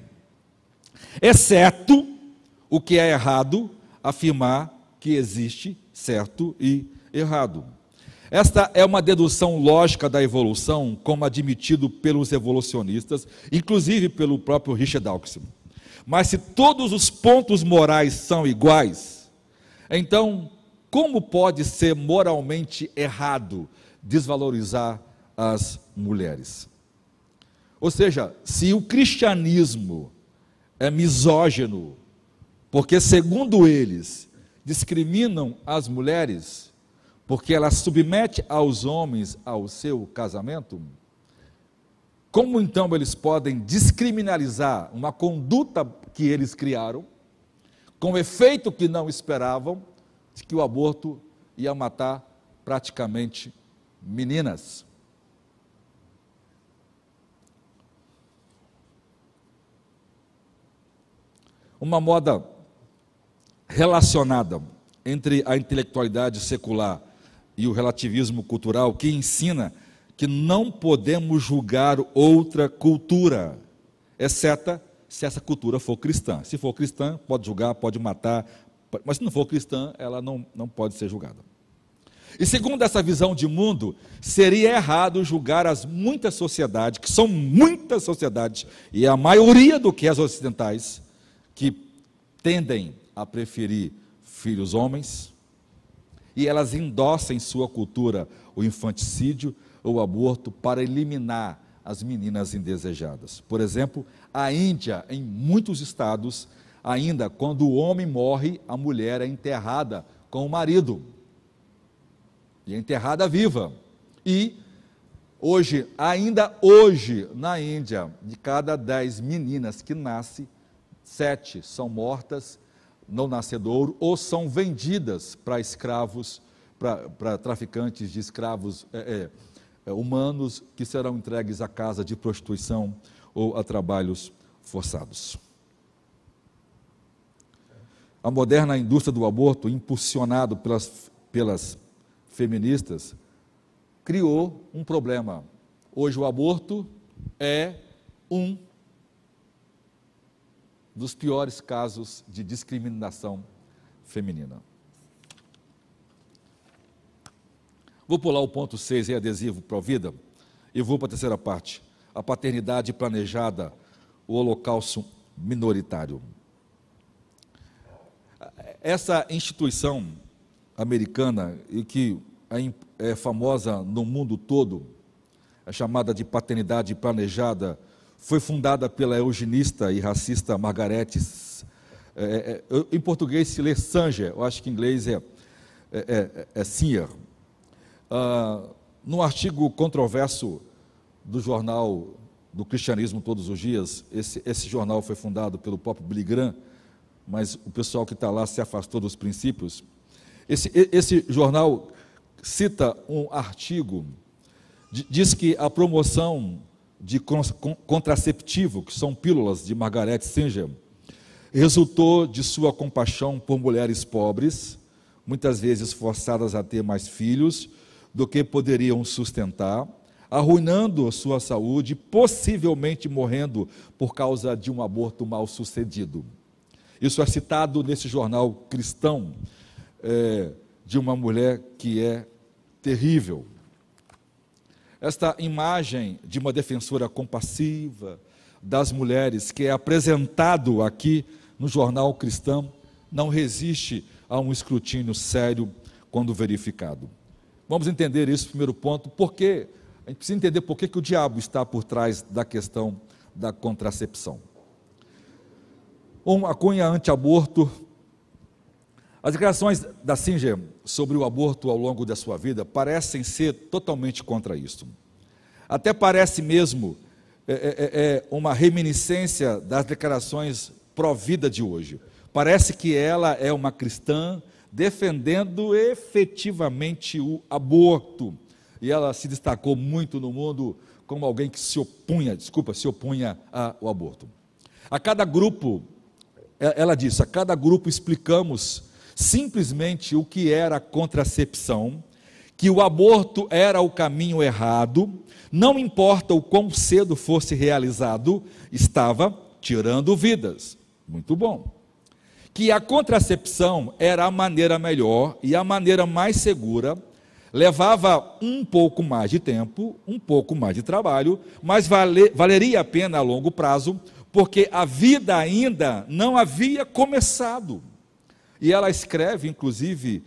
Exceto o que é errado afirmar que existe certo e errado. Esta é uma dedução lógica da evolução, como admitido pelos evolucionistas, inclusive pelo próprio Richard Dawkins. Mas se todos os pontos morais são iguais, então como pode ser moralmente errado desvalorizar as mulheres? Ou seja, se o cristianismo é misógino, porque segundo eles discriminam as mulheres porque ela submete aos homens ao seu casamento, como então eles podem descriminalizar uma conduta que eles criaram, com efeito que não esperavam, de que o aborto ia matar praticamente meninas? Uma moda relacionada entre a intelectualidade secular e o relativismo cultural que ensina que não podemos julgar outra cultura, exceto se essa cultura for cristã. Se for cristã, pode julgar, pode matar, mas se não for cristã, ela não, não pode ser julgada. E segundo essa visão de mundo, seria errado julgar as muitas sociedades, que são muitas sociedades, e a maioria do que as ocidentais, que tendem a preferir filhos homens, e elas endossam em sua cultura o infanticídio ou o aborto para eliminar as meninas indesejadas. Por exemplo, a Índia, em muitos estados, ainda quando o homem morre, a mulher é enterrada com o marido. E é enterrada viva. E hoje, ainda hoje, na Índia, de cada dez meninas que nascem, sete são mortas no nascedouro ou são vendidas para escravos, para traficantes de escravos é, é, humanos que serão entregues à casa de prostituição ou a trabalhos forçados. A moderna indústria do aborto, impulsionado pelas, pelas feministas, criou um problema. Hoje o aborto é um dos piores casos de discriminação feminina. Vou pular o ponto 6 em adesivo para a vida e vou para a terceira parte. A paternidade planejada, o holocausto minoritário. Essa instituição americana e que é famosa no mundo todo, é chamada de paternidade planejada foi fundada pela eugenista e racista Margaret. É, é, em português se lê Sanger, eu acho que em inglês é, é, é, é Singer. Ah, num artigo controverso do jornal do Cristianismo Todos os Dias, esse, esse jornal foi fundado pelo próprio Billy Graham, mas o pessoal que está lá se afastou dos princípios. Esse, esse jornal cita um artigo, diz que a promoção de contraceptivo, que são pílulas de Margaret Sanger, resultou de sua compaixão por mulheres pobres, muitas vezes forçadas a ter mais filhos do que poderiam sustentar, arruinando sua saúde, possivelmente morrendo por causa de um aborto mal sucedido. Isso é citado nesse jornal cristão é, de uma mulher que é terrível. Esta imagem de uma defensora compassiva das mulheres que é apresentado aqui no jornal cristão não resiste a um escrutínio sério quando verificado. Vamos entender isso, primeiro ponto, porque a gente precisa entender por que, que o diabo está por trás da questão da contracepção. Uma cunha anti-aborto. As declarações da Singer sobre o aborto ao longo da sua vida parecem ser totalmente contra isso. Até parece mesmo é, é, é, é uma reminiscência das declarações pró-vida de hoje. Parece que ela é uma cristã defendendo efetivamente o aborto. E ela se destacou muito no mundo como alguém que se opunha, desculpa, se opunha ao aborto. A cada grupo, ela disse, a cada grupo explicamos simplesmente o que era contracepção, que o aborto era o caminho errado, não importa o quão cedo fosse realizado, estava tirando vidas. Muito bom que a contracepção era a maneira melhor e a maneira mais segura, levava um pouco mais de tempo, um pouco mais de trabalho, mas vale, valeria a pena a longo prazo, porque a vida ainda não havia começado. E ela escreve, inclusive,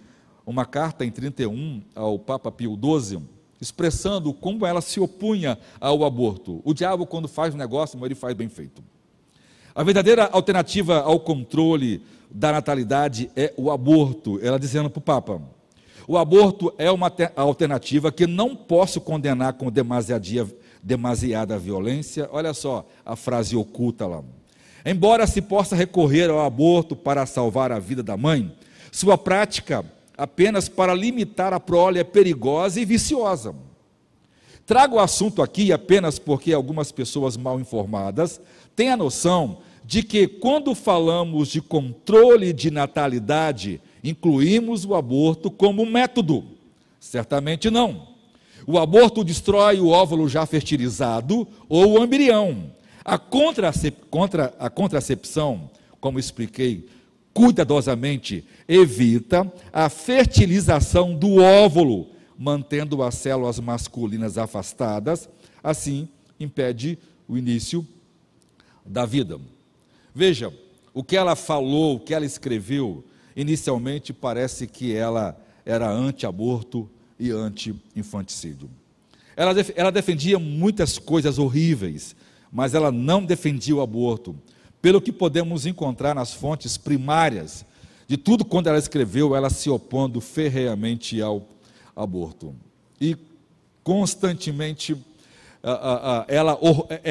uma carta em 31 ao Papa Pio XII, expressando como ela se opunha ao aborto. O diabo, quando faz um negócio, ele faz bem feito. A verdadeira alternativa ao controle da natalidade é o aborto. Ela dizendo para o Papa: o aborto é uma alternativa que não posso condenar com demasiada violência. Olha só a frase oculta lá. Embora se possa recorrer ao aborto para salvar a vida da mãe, sua prática apenas para limitar a prole é perigosa e viciosa. Trago o assunto aqui apenas porque algumas pessoas mal informadas têm a noção de que quando falamos de controle de natalidade, incluímos o aborto como método. Certamente não. O aborto destrói o óvulo já fertilizado ou o embrião. A, contracep contra, a contracepção, como expliquei cuidadosamente, evita a fertilização do óvulo, mantendo as células masculinas afastadas, assim impede o início da vida. Veja, o que ela falou, o que ela escreveu, inicialmente parece que ela era anti-aborto e anti-infanticídio. Ela, ela defendia muitas coisas horríveis, mas ela não defendia o aborto. Pelo que podemos encontrar nas fontes primárias de tudo quando ela escreveu, ela se opondo ferreamente ao aborto. E constantemente ela,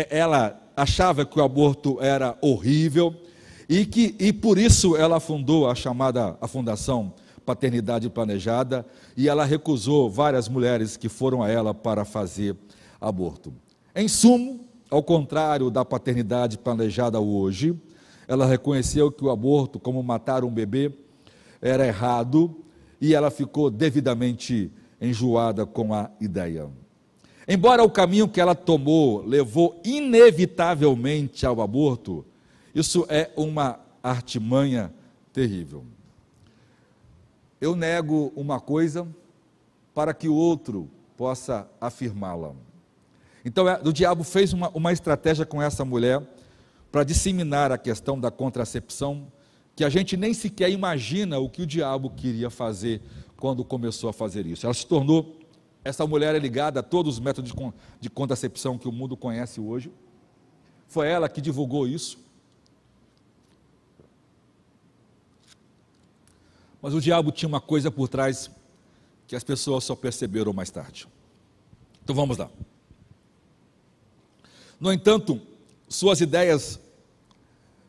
ela achava que o aborto era horrível e que e por isso ela fundou a chamada a fundação Paternidade Planejada e ela recusou várias mulheres que foram a ela para fazer aborto. Em sumo, ao contrário da paternidade planejada hoje, ela reconheceu que o aborto, como matar um bebê, era errado e ela ficou devidamente enjoada com a ideia. Embora o caminho que ela tomou levou inevitavelmente ao aborto, isso é uma artimanha terrível. Eu nego uma coisa para que o outro possa afirmá-la. Então, é, o diabo fez uma, uma estratégia com essa mulher para disseminar a questão da contracepção, que a gente nem sequer imagina o que o diabo queria fazer quando começou a fazer isso. Ela se tornou essa mulher é ligada a todos os métodos de contracepção que o mundo conhece hoje. Foi ela que divulgou isso. Mas o diabo tinha uma coisa por trás que as pessoas só perceberam mais tarde. Então vamos lá. No entanto, suas ideias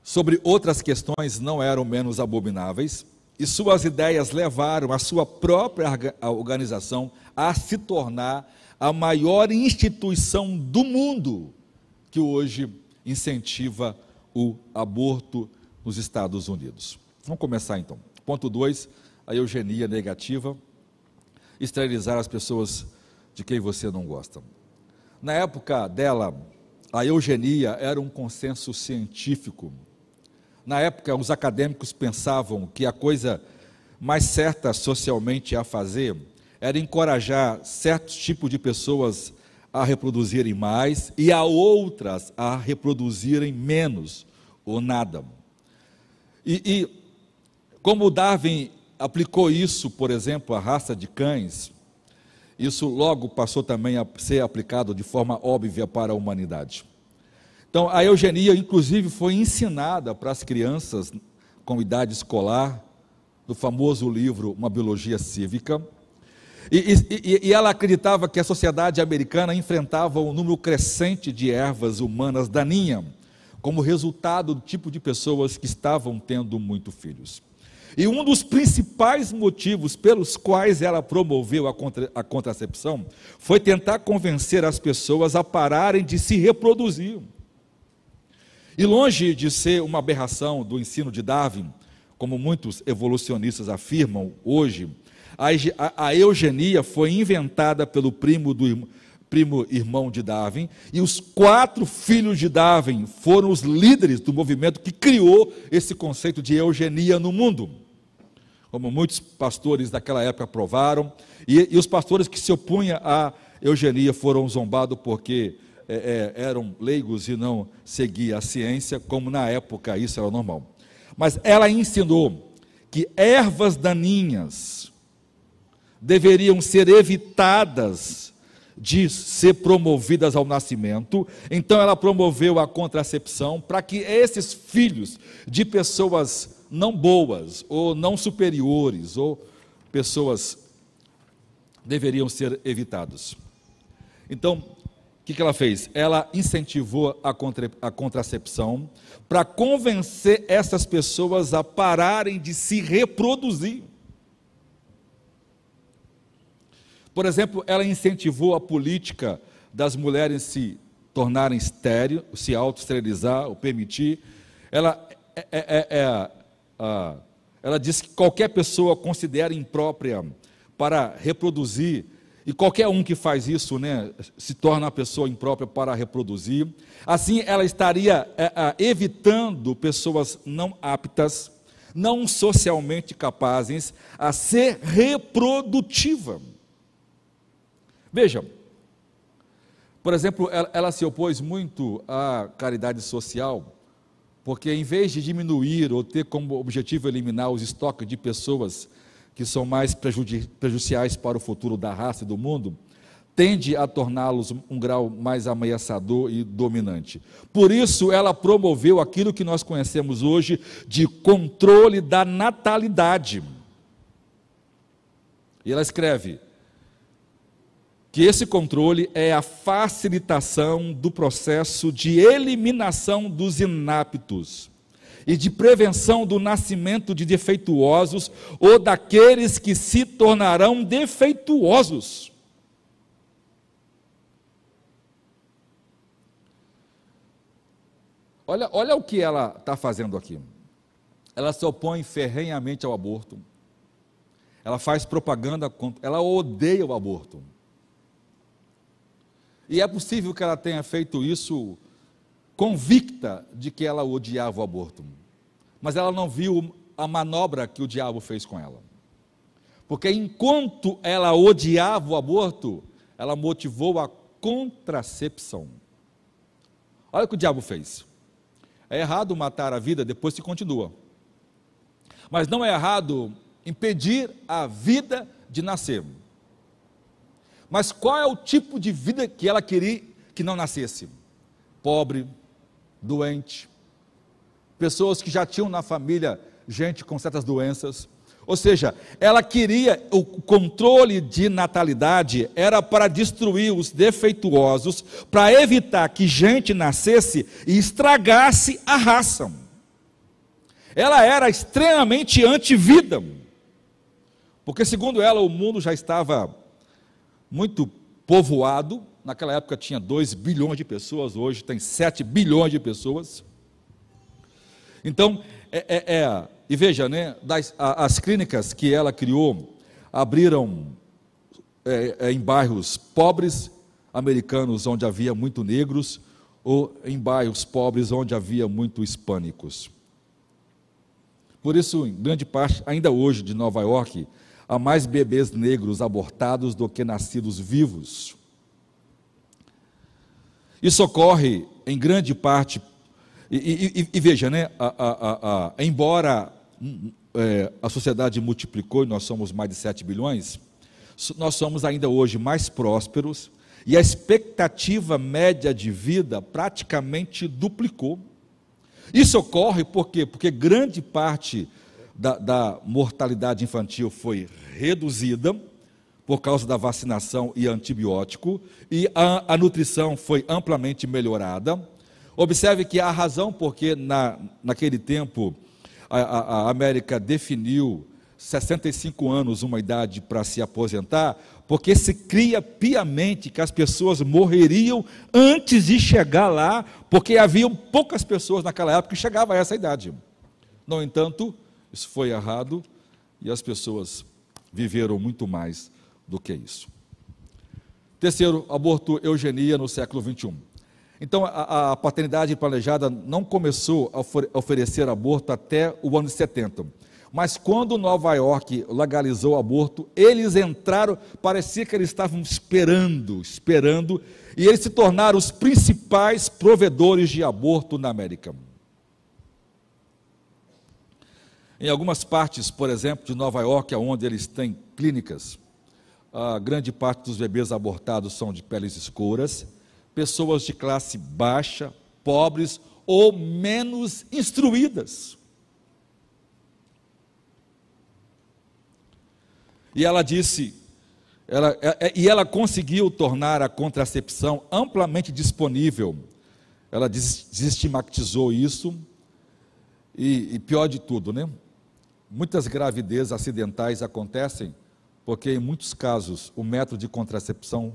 sobre outras questões não eram menos abomináveis e suas ideias levaram a sua própria organização a se tornar a maior instituição do mundo que hoje incentiva o aborto nos Estados Unidos. Vamos começar então. Ponto 2, a eugenia negativa, esterilizar as pessoas de quem você não gosta. Na época dela, a eugenia era um consenso científico. na época, os acadêmicos pensavam que a coisa mais certa socialmente a fazer era encorajar certos tipos de pessoas a reproduzirem mais e a outras a reproduzirem menos ou nada. E, e como Darwin aplicou isso, por exemplo, à raça de cães, isso logo passou também a ser aplicado de forma óbvia para a humanidade. Então, a eugenia, inclusive, foi ensinada para as crianças com idade escolar, no famoso livro Uma Biologia Cívica. E, e, e, ela acreditava que a sociedade americana enfrentava um número crescente de ervas humanas daninhas, como resultado do tipo de pessoas que estavam tendo muito filhos. E um dos principais motivos pelos quais ela promoveu a, contra, a contracepção foi tentar convencer as pessoas a pararem de se reproduzir. E longe de ser uma aberração do ensino de Darwin, como muitos evolucionistas afirmam hoje, a, a, a eugenia foi inventada pelo primo do primo irmão de Darwin, e os quatro filhos de Darwin foram os líderes do movimento que criou esse conceito de eugenia no mundo. Como muitos pastores daquela época provaram, e, e os pastores que se opunham à eugenia foram zombados porque é, é, eram leigos e não seguiam a ciência, como na época isso era normal. Mas ela ensinou que ervas daninhas deveriam ser evitadas de ser promovidas ao nascimento. Então ela promoveu a contracepção para que esses filhos de pessoas não boas ou não superiores ou pessoas deveriam ser evitados. Então, o que, ela fez? Ela incentivou a, contra, a contracepção para convencer essas pessoas a pararem de se reproduzir. Por exemplo, ela incentivou a política das mulheres se tornarem estéreo, se auto-esterilizar ou permitir. Ela, é, é, é, é ela diz que qualquer pessoa considera imprópria para reproduzir e qualquer um que faz isso, né, se torna uma pessoa imprópria para reproduzir. Assim, ela estaria é, é, evitando pessoas não aptas, não socialmente capazes a ser reprodutiva. Veja, por exemplo, ela, ela se opôs muito à caridade social, porque em vez de diminuir ou ter como objetivo eliminar os estoques de pessoas que são mais prejudiciais para o futuro da raça e do mundo, tende a torná-los um grau mais ameaçador e dominante. Por isso, ela promoveu aquilo que nós conhecemos hoje de controle da natalidade. E ela escreve que esse controle é a facilitação do processo de eliminação dos inaptos e de prevenção do nascimento de defeituosos ou daqueles que se tornarão defeituosos. Olha, olha o que ela está fazendo aqui. Ela se opõe ferrenhamente ao aborto. Ela faz propaganda contra. Ela odeia o aborto. E é possível que ela tenha feito isso convicta de que ela odiava o aborto. Mas ela não viu a manobra que o diabo fez com ela. Porque enquanto ela odiava o aborto, ela motivou a contracepção. Olha o que o diabo fez. É errado matar a vida, depois se continua. Mas não é errado impedir a vida de nascer. Mas qual é o tipo de vida que ela queria que não nascesse? Pobre, doente, pessoas que já tinham na família gente com certas doenças. Ou seja, ela queria o controle de natalidade era para destruir os defeituosos, para evitar que gente nascesse e estragasse a raça. Ela era extremamente anti-vida. Porque segundo ela, o mundo já estava muito povoado, naquela época tinha 2 bilhões de pessoas, hoje tem 7 bilhões de pessoas. Então, é, é, é e veja, né, das, a, as clínicas que ela criou abriram é, é, em bairros pobres americanos, onde havia muito negros, ou em bairros pobres, onde havia muito hispânicos. Por isso, em grande parte, ainda hoje, de Nova York, há mais bebês negros abortados do que nascidos vivos. Isso ocorre em grande parte, e, e, e veja, né, a, a, a, embora hum, é, a sociedade multiplicou e nós somos mais de 7 bilhões, nós somos ainda hoje mais prósperos e a expectativa média de vida praticamente duplicou. Isso ocorre por quê? Porque grande parte da, da mortalidade infantil foi reduzida por causa da vacinação e antibiótico, e a, a nutrição foi amplamente melhorada. Observe que a razão porque na, naquele tempo a, a, a América definiu 65 anos uma idade para se aposentar, porque se cria piamente que as pessoas morreriam antes de chegar lá, porque haviam poucas pessoas naquela época que chegavam a essa idade. No entanto, isso foi errado e as pessoas viveram muito mais do que isso. Terceiro, aborto eugenia no século 21. Então, a, a paternidade planejada não começou a oferecer aborto até o ano 70 mas quando Nova York legalizou o aborto, eles entraram, parecia que eles estavam esperando, esperando, e eles se tornaram os principais provedores de aborto na América. Em algumas partes, por exemplo, de Nova York, onde eles têm clínicas, a grande parte dos bebês abortados são de peles escuras, pessoas de classe baixa, pobres ou menos instruídas. E ela disse, ela, é, é, e ela conseguiu tornar a contracepção amplamente disponível. Ela desestigmatizou isso. E, e pior de tudo, né? Muitas gravidezes acidentais acontecem porque, em muitos casos, o método de contracepção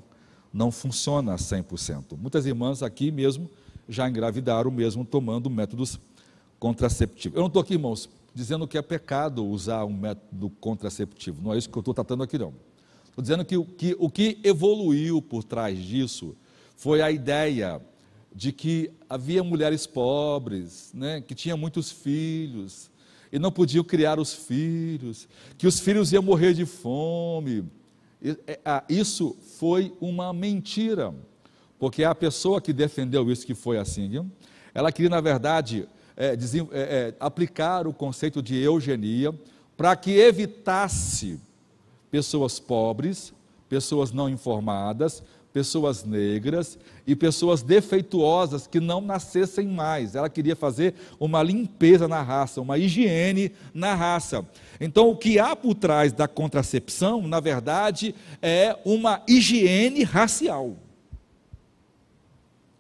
não funciona a 100%. Muitas irmãs aqui mesmo já engravidaram mesmo tomando métodos contraceptivos. Eu não estou aqui, irmãos, dizendo que é pecado usar um método contraceptivo. Não é isso que eu estou tratando aqui, não. Estou dizendo que, que o que evoluiu por trás disso foi a ideia de que havia mulheres pobres, né, que tinham muitos filhos e não podiam criar os filhos, que os filhos iam morrer de fome. É, ah, isso foi uma mentira, porque a pessoa que defendeu isso, que foi assim, ela queria, na verdade, é, é, é, aplicar o conceito de eugenia para que evitasse pessoas pobres, pessoas não informadas, pessoas negras e pessoas defeituosas que não nascessem mais. Ela queria fazer uma limpeza na raça, uma higiene na raça. Então, o que há por trás da contracepção, na verdade, é uma higiene racial.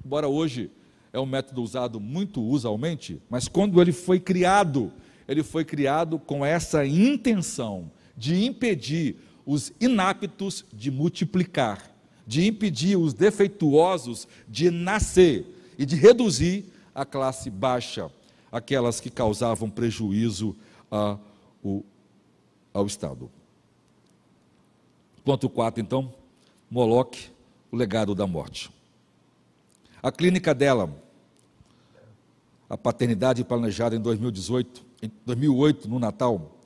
Embora hoje é um método usado muito usualmente, mas quando ele foi criado, ele foi criado com essa intenção de impedir os inaptos de multiplicar, de impedir os defeituosos de nascer e de reduzir a classe baixa, aquelas que causavam prejuízo ao, ao Estado. Ponto 4, então, Moloque, o legado da morte. A clínica dela, a paternidade planejada em 2018, em 2008, no Natal,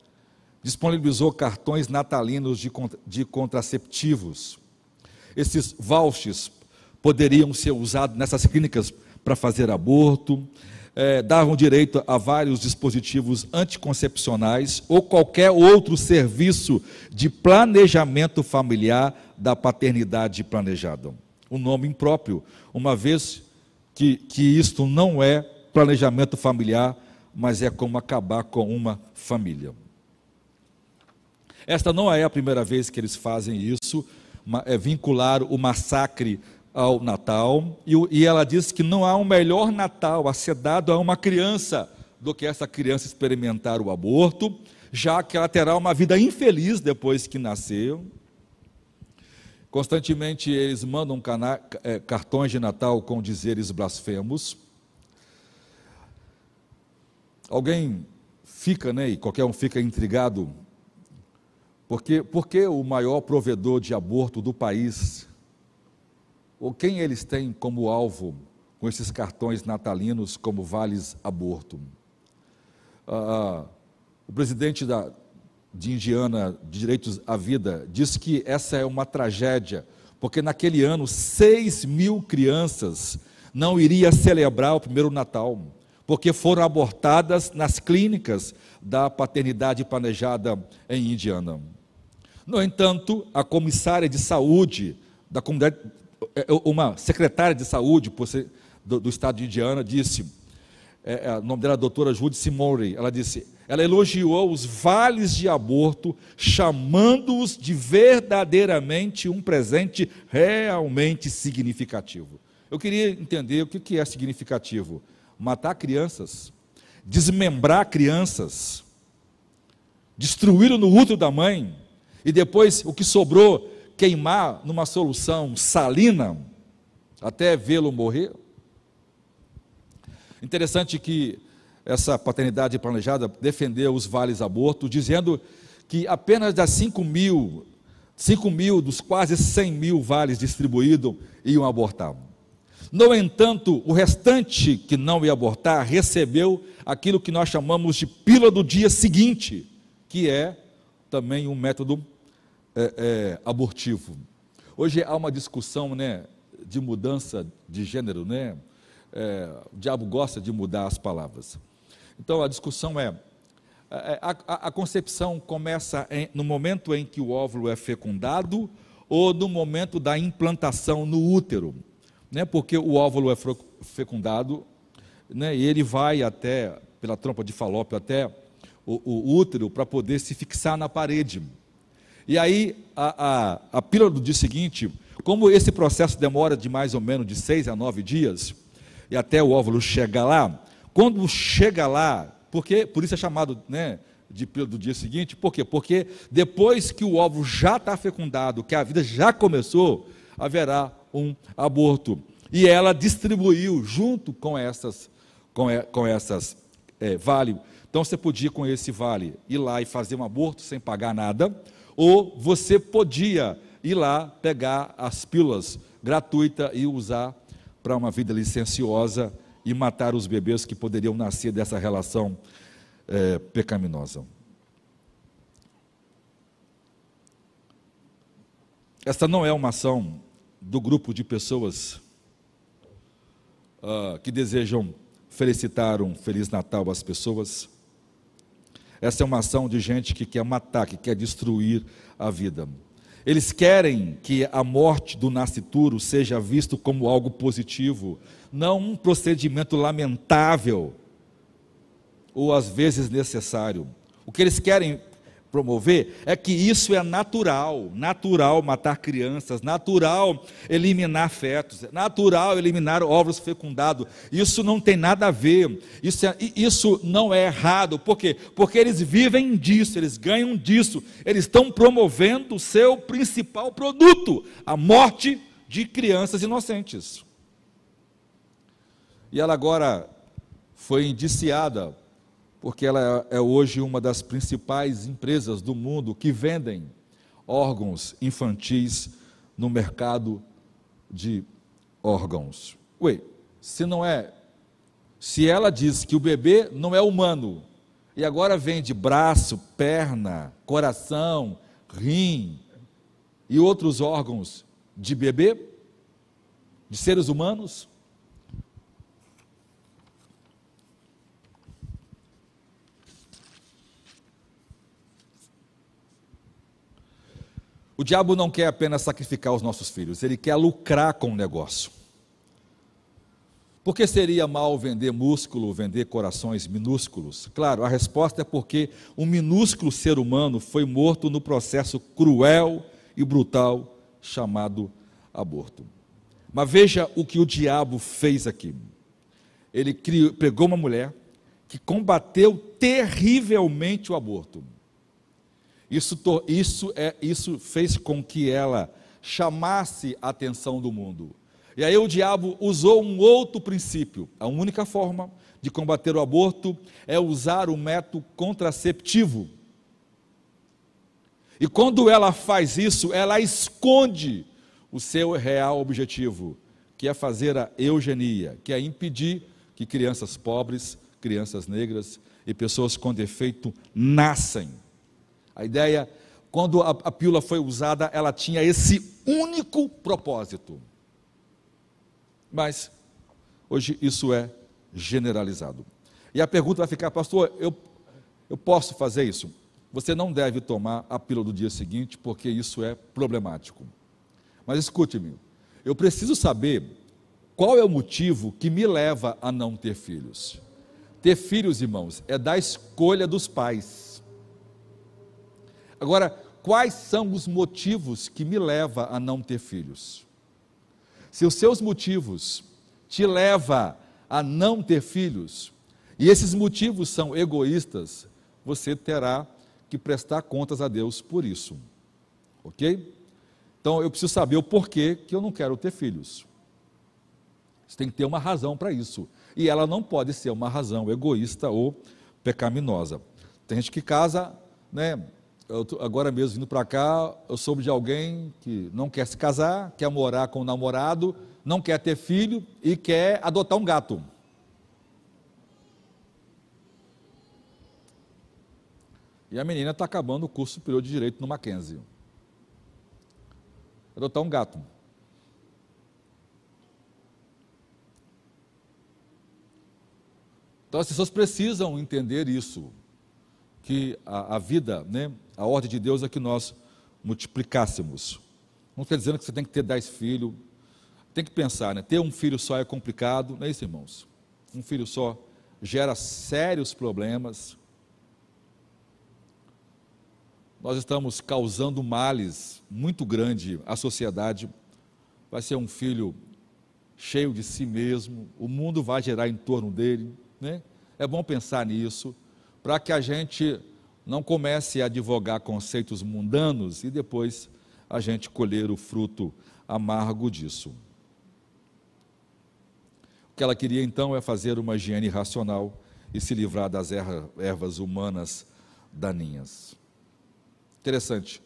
disponibilizou cartões natalinos de, de contraceptivos. Esses vouchers poderiam ser usados nessas clínicas para fazer aborto, é, davam direito a vários dispositivos anticoncepcionais ou qualquer outro serviço de planejamento familiar da paternidade planejada um nome impróprio, uma vez que, que isto não é planejamento familiar, mas é como acabar com uma família. Esta não é a primeira vez que eles fazem isso, vincular o massacre ao Natal, e, ela diz que não há um melhor Natal a ser dado a uma criança do que essa criança experimentar o aborto, já que ela terá uma vida infeliz depois que nasceu. Constantemente eles mandam é, cartões de Natal com dizeres blasfemos. Alguém fica, né, e qualquer um fica intrigado, porque, porque o maior provedor de aborto do país, ou quem eles têm como alvo com esses cartões natalinos como vales aborto? Ah, o presidente da, de Indiana de Direitos à Vida diz que essa é uma tragédia, porque naquele ano 6 mil crianças não iriam celebrar o primeiro Natal, porque foram abortadas nas clínicas da paternidade planejada em Indiana. No entanto, a comissária de saúde da comunidade, é, é, uma secretária de saúde do, do estado de Indiana disse, é, é, o nome dela é a doutora Judy Simori, ela disse, ela elogiou os vales de aborto, chamando-os de verdadeiramente um presente realmente significativo. Eu queria entender o que é significativo. Matar crianças, desmembrar crianças, destruí-lo no útero da mãe, e depois o que sobrou, queimar numa solução salina, até vê-lo morrer. Interessante que essa paternidade planejada defendeu os vales aborto, dizendo que apenas das 5 mil, 5 mil dos quase 100 mil vales distribuídos iam abortar. No entanto, o restante que não ia abortar recebeu aquilo que nós chamamos de pílula do dia seguinte, que é também um método é, é, abortivo. Hoje há uma discussão né, de mudança de gênero, né? É, o diabo gosta de mudar as palavras. Então a discussão é: é a, a, a concepção começa em, no momento em que o óvulo é fecundado ou no momento da implantação no útero, né? Porque o óvulo é fecundado, né? E ele vai até pela trompa de falópio até o, o útero para poder se fixar na parede. E aí a, a, a pílula do dia seguinte, como esse processo demora de mais ou menos de seis a nove dias e até o óvulo chegar lá, quando chega lá, porque por isso é chamado, né, de pílula do dia seguinte, por quê? Porque depois que o óvulo já está fecundado, que a vida já começou, haverá um aborto. E ela distribuiu junto com essas, com, com essas é, vale. Então você podia com esse vale ir lá e fazer um aborto sem pagar nada, ou você podia ir lá pegar as pílulas gratuitas e usar para uma vida licenciosa e matar os bebês que poderiam nascer dessa relação é, pecaminosa. Esta não é uma ação do grupo de pessoas uh, que desejam felicitar um Feliz Natal às pessoas. Essa é uma ação de gente que quer matar, que quer destruir a vida. Eles querem que a morte do nascituro seja visto como algo positivo, não um procedimento lamentável ou às vezes necessário. O que eles querem promover é que isso é natural, natural matar crianças, natural eliminar fetos, natural eliminar óvulos fecundados. Isso não tem nada a ver. Isso, é, isso não é errado. Por quê? Porque eles vivem disso, eles ganham disso. Eles estão promovendo o seu principal produto, a morte de crianças inocentes. E ela agora foi indiciada porque ela é hoje uma das principais empresas do mundo que vendem órgãos infantis no mercado de órgãos. Ué, se não é, se ela diz que o bebê não é humano e agora vende braço, perna, coração, rim e outros órgãos de bebê, de seres humanos, O diabo não quer apenas sacrificar os nossos filhos, ele quer lucrar com o negócio. Por que seria mal vender músculo, vender corações minúsculos? Claro, a resposta é porque um minúsculo ser humano foi morto no processo cruel e brutal chamado aborto. Mas veja o que o diabo fez aqui. Ele criou, pegou uma mulher que combateu terrivelmente o aborto. Isso, isso, é, isso fez com que ela chamasse a atenção do mundo. E aí o diabo usou um outro princípio. A única forma de combater o aborto é usar o método contraceptivo. E quando ela faz isso, ela esconde o seu real objetivo, que é fazer a eugenia, que é impedir que crianças pobres, crianças negras e pessoas com defeito nascem. A ideia, quando a, a pílula foi usada, ela tinha esse único propósito. Mas hoje isso é generalizado. E a pergunta vai ficar, pastor, eu, eu posso fazer isso? Você não deve tomar a pílula do dia seguinte, porque isso é problemático. Mas escute-me, eu preciso saber qual é o motivo que me leva a não ter filhos. Ter filhos, irmãos, é da escolha dos pais. Agora, quais são os motivos que me levam a não ter filhos? Se os seus motivos te levam a não ter filhos, e esses motivos são egoístas, você terá que prestar contas a Deus por isso. Ok? Então eu preciso saber o porquê que eu não quero ter filhos. Você tem que ter uma razão para isso. E ela não pode ser uma razão egoísta ou pecaminosa. Tem gente que casa, né? Eu, agora mesmo vindo para cá, eu soube de alguém que não quer se casar, quer morar com o namorado, não quer ter filho e quer adotar um gato. E a menina está acabando o curso superior de Direito no Mackenzie adotar um gato. Então as pessoas precisam entender isso, que a, a, vida, né, a ordem de Deus é que nós multiplicássemos. Não está dizendo que você tem que ter dez filhos, tem que pensar, né? Ter um filho só é complicado, não é isso, irmãos? Um filho só gera sérios problemas. nós estamos causando males muito grande à sociedade. Vai ser um filho cheio de si mesmo, o mundo vai gerar em torno dele. Né? É bom pensar nisso, para que a gente não comece a advogar conceitos mundanos e depois a gente colher o fruto amargo disso. O que ela queria então é fazer uma higiene racional e se livrar das ervas humanas daninhas. Interessante.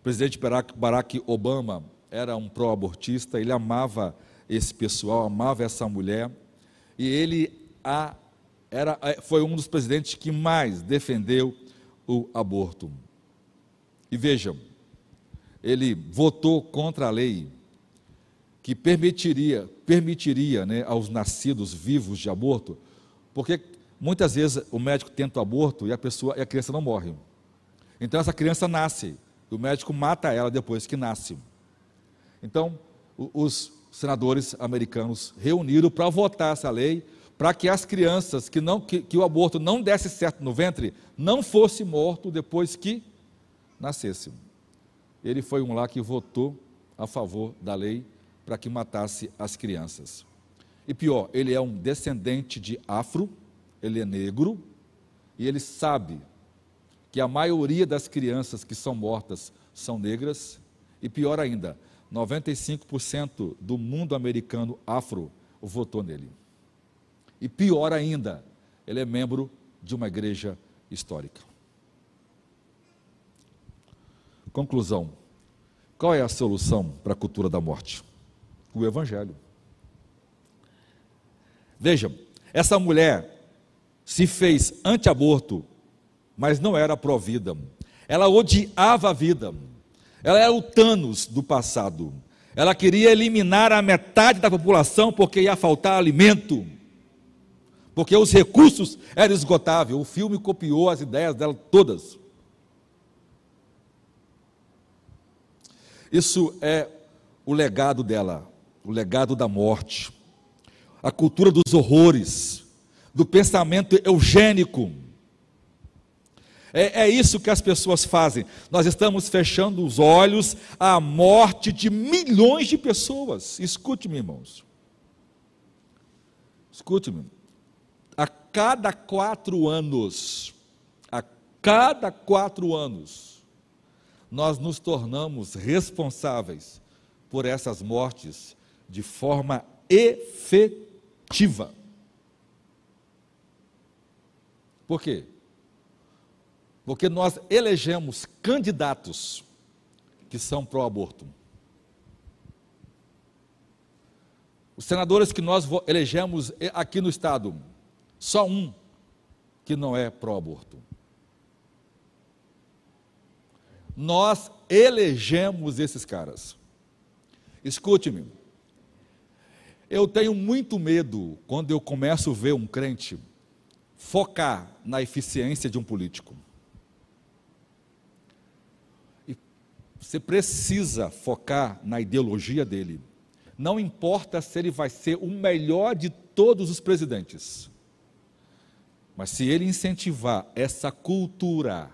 O presidente Barack Obama era um pró-abortista, ele amava esse pessoal, amava essa mulher, e ele a, era, é, foi um dos presidentes que mais defendeu o aborto. E vejam, ele votou contra a lei que permitiria, permitiria né, aos nascidos vivos de aborto, porque muitas vezes o médico tenta o aborto e a pessoa e a criança não morre. Então essa criança nasce, o médico mata ela depois que nasce. Então, os senadores americanos reuniram para votar essa lei, para que as crianças que, não, que, que o aborto não desse certo no ventre, não fosse morto depois que nascesse. Ele foi um lá que votou a favor da lei para que matasse as crianças. E pior, ele é um descendente de afro, ele é negro, e ele sabe que a maioria das crianças que são mortas são negras, e pior ainda, 95% do mundo americano afro votou nele. E pior ainda, ele é membro de uma igreja histórica. Conclusão: qual é a solução para a cultura da morte? O Evangelho. Vejam, essa mulher se fez anti-aborto mas não era pró-vida. Ela odiava a vida. Ela era o Thanos do passado. Ela queria eliminar a metade da população porque ia faltar alimento. Porque os recursos eram esgotáveis. O filme copiou as ideias dela todas. Isso é o legado dela, o legado da morte, a cultura dos horrores, do pensamento eugênico é, é, isso que as pessoas fazem. Nós estamos fechando os olhos à morte de milhões de pessoas. Escute-me, irmãos. Escute-me. Cada quatro anos, a cada quatro anos, nós nos tornamos responsáveis por essas mortes de forma efetiva. Por quê? Porque nós elegemos candidatos que são pró-aborto. Os senadores que nós elegemos aqui no Estado, só um que não é pró-aborto. Nós elegemos esses caras. Escute-me. Eu tenho muito medo quando eu começo a ver um crente focar na eficiência de um político. E você precisa focar na ideologia dele. Não importa se ele vai ser o melhor de todos os presidentes. Mas se ele incentivar essa cultura,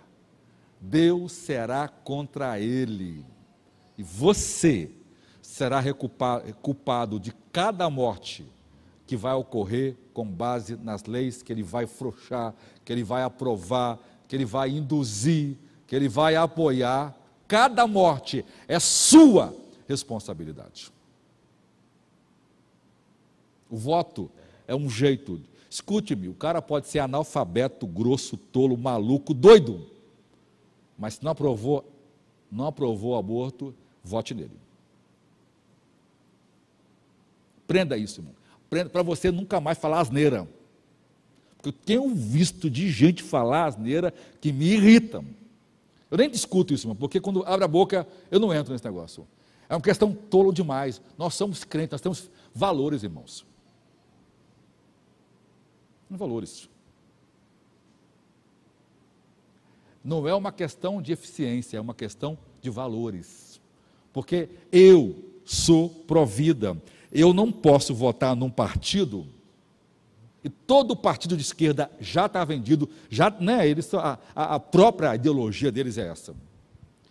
Deus será contra ele. E você será culpado de cada morte que vai ocorrer com base nas leis que ele vai frouxar, que ele vai aprovar, que ele vai induzir, que ele vai apoiar. Cada morte é sua responsabilidade. O voto é um jeito. Escute-me, o cara pode ser analfabeto, grosso, tolo, maluco, doido. Mas se não aprovou, não aprovou o aborto, vote nele. Prenda isso, irmão. Prenda para você nunca mais falar asneira. Porque eu tenho visto de gente falar asneira que me irrita. Eu nem discuto isso, irmão, porque quando abre a boca, eu não entro nesse negócio. É uma questão tolo demais. Nós somos crentes, nós temos valores, irmãos em valores. Não é uma questão de eficiência, é uma questão de valores. Porque eu sou provida. Eu não posso votar num partido e todo partido de esquerda já está vendido, já, né, eles, a, a própria ideologia deles é essa.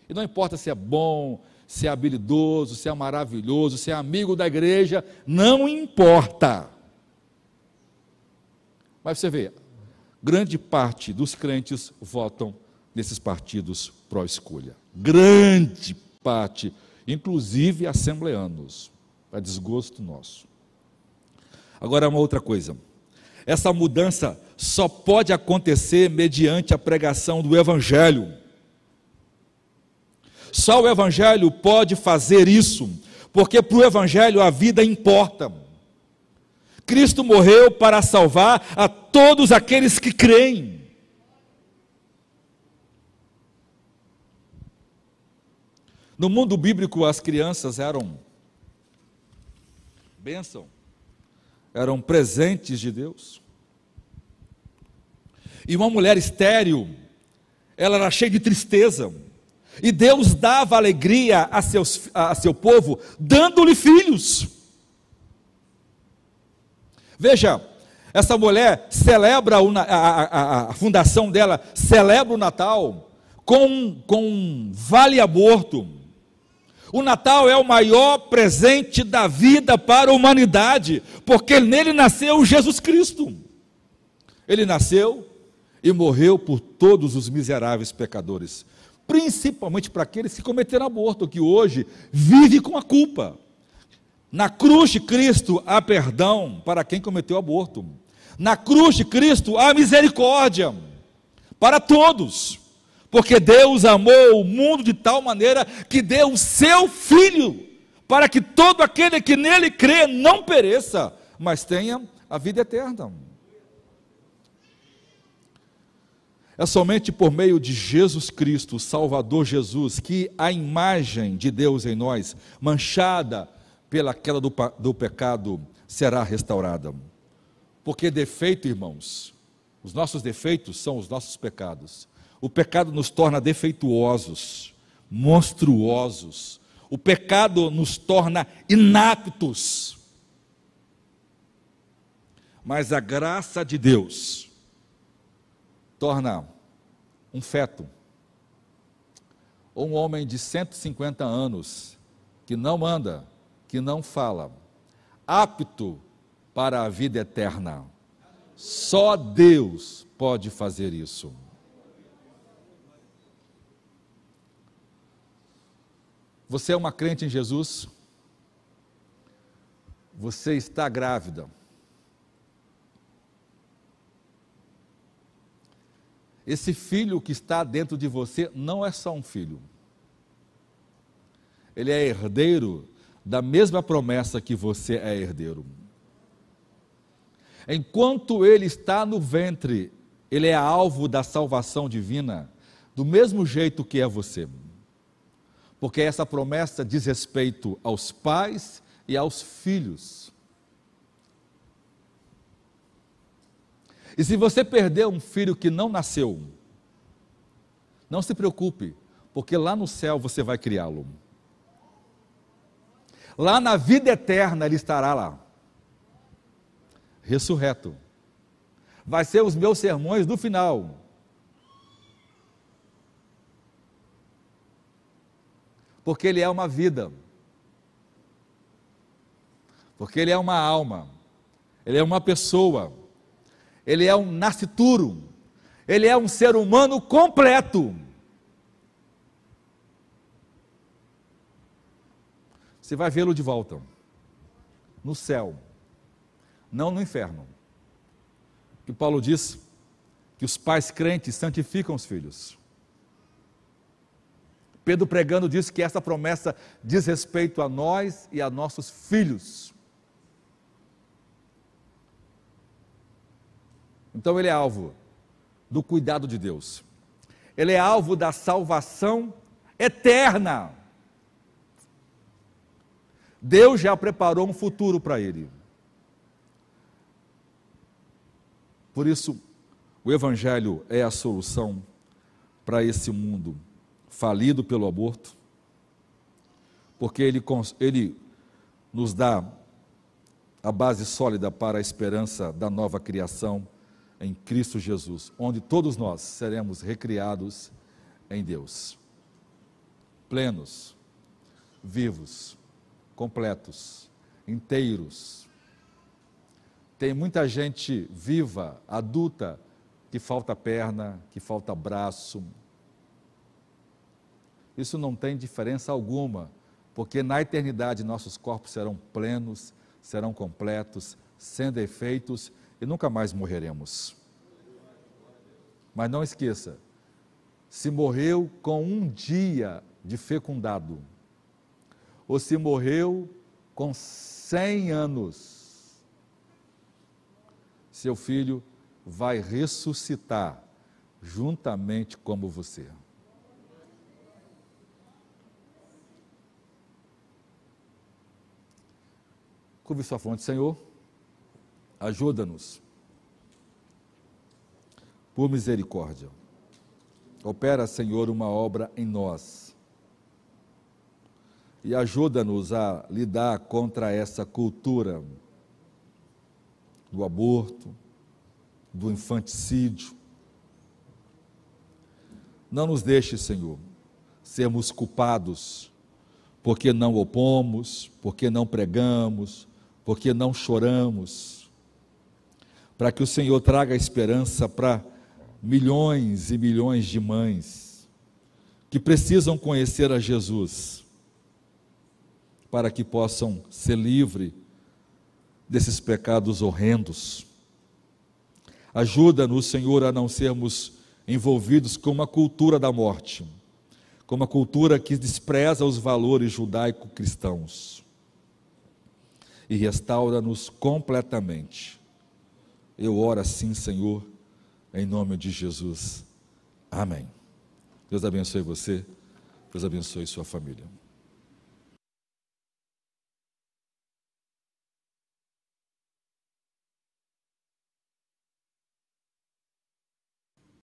E não importa se é bom, se é habilidoso, se é maravilhoso, se é amigo da igreja, não importa. Mas você vê, grande parte dos crentes votam nesses partidos pró-escolha. Grande parte, inclusive assembleanos, para desgosto nosso. Agora, uma outra coisa. Essa mudança só pode acontecer mediante a pregação do Evangelho. Só o Evangelho pode fazer isso, porque para o Evangelho a vida importa. Cristo morreu para salvar a todos aqueles que creem. No mundo bíblico, as crianças eram bênção, eram presentes de Deus. E uma mulher estéril, ela era cheia de tristeza. E Deus dava alegria a, seus, a seu povo, dando-lhe filhos. Veja, essa mulher celebra a, a, a, fundação dela, celebra o Natal com, com vale aborto. O Natal é o maior presente da vida para a humanidade, porque nele nasceu Jesus Cristo. Ele nasceu e morreu por todos os miseráveis pecadores, principalmente para aqueles que cometeram aborto, que hoje vive com a culpa. Na cruz de Cristo há perdão para quem cometeu aborto. Na cruz de Cristo há misericórdia para todos. Porque Deus amou o mundo de tal maneira que deu o seu filho para que todo aquele que nele crê não pereça, mas tenha a vida eterna. É somente por meio de Jesus Cristo, Salvador Jesus, que a imagem de Deus em nós, manchada pela queda do, do pecado será restaurada. Porque defeito, irmãos, os nossos defeitos são os nossos pecados. O pecado nos torna defeituosos, monstruosos. O pecado nos torna inaptos. Mas a graça de Deus torna um feto, ou um homem de 150 anos, que não anda, que não fala, apto para a vida eterna. Só Deus pode fazer isso. Você é uma crente em Jesus? Você está grávida. Esse filho que está dentro de você não é só um filho. Ele é herdeiro da mesma promessa que você é herdeiro. Enquanto ele está no ventre, ele é alvo da salvação divina do mesmo jeito que é você. Porque essa promessa diz respeito aos pais e aos filhos. E se você perder um filho que não nasceu, não se preocupe, porque lá no céu você vai criá-lo. Lá na vida eterna ele estará lá, ressurreto. Vai ser os meus sermões do final. Porque ele é uma vida. Porque ele é uma alma. Ele é uma pessoa. Ele é um nascituro. Ele é um ser humano completo. Você vai vê-lo de volta. No céu. Não no inferno. Que Paulo diz que os pais crentes santificam os filhos. Pedro pregando disse que essa promessa diz respeito a nós e a nossos filhos. Então ele é alvo do cuidado de Deus. Ele é alvo da salvação eterna. Deus já preparou um futuro para ele. Por isso, o Evangelho é a solução para esse mundo falido pelo aborto, porque ele, ele nos dá a base sólida para a esperança da nova criação em Cristo Jesus, onde todos nós seremos recriados em Deus, plenos, vivos, completos, inteiros. Tem muita gente viva, adulta, que falta perna, que falta braço. Isso não tem diferença alguma, porque na eternidade nossos corpos serão plenos, serão completos, sem defeitos e nunca mais morreremos. Mas não esqueça, se morreu com um dia de fecundado, ou se morreu com cem anos, seu filho vai ressuscitar juntamente como você. Curve sua fronte, Senhor ajuda-nos. Por misericórdia. Opera, Senhor, uma obra em nós. E ajuda-nos a lidar contra essa cultura do aborto, do infanticídio. Não nos deixe, Senhor, sermos culpados porque não opomos, porque não pregamos, porque não choramos para que o Senhor traga esperança para milhões e milhões de mães que precisam conhecer a Jesus, para que possam ser livres desses pecados horrendos. Ajuda-nos, Senhor, a não sermos envolvidos com uma cultura da morte, com uma cultura que despreza os valores judaico-cristãos. E restaura-nos completamente eu oro assim, Senhor, em nome de Jesus. Amém. Deus abençoe você, Deus abençoe sua família.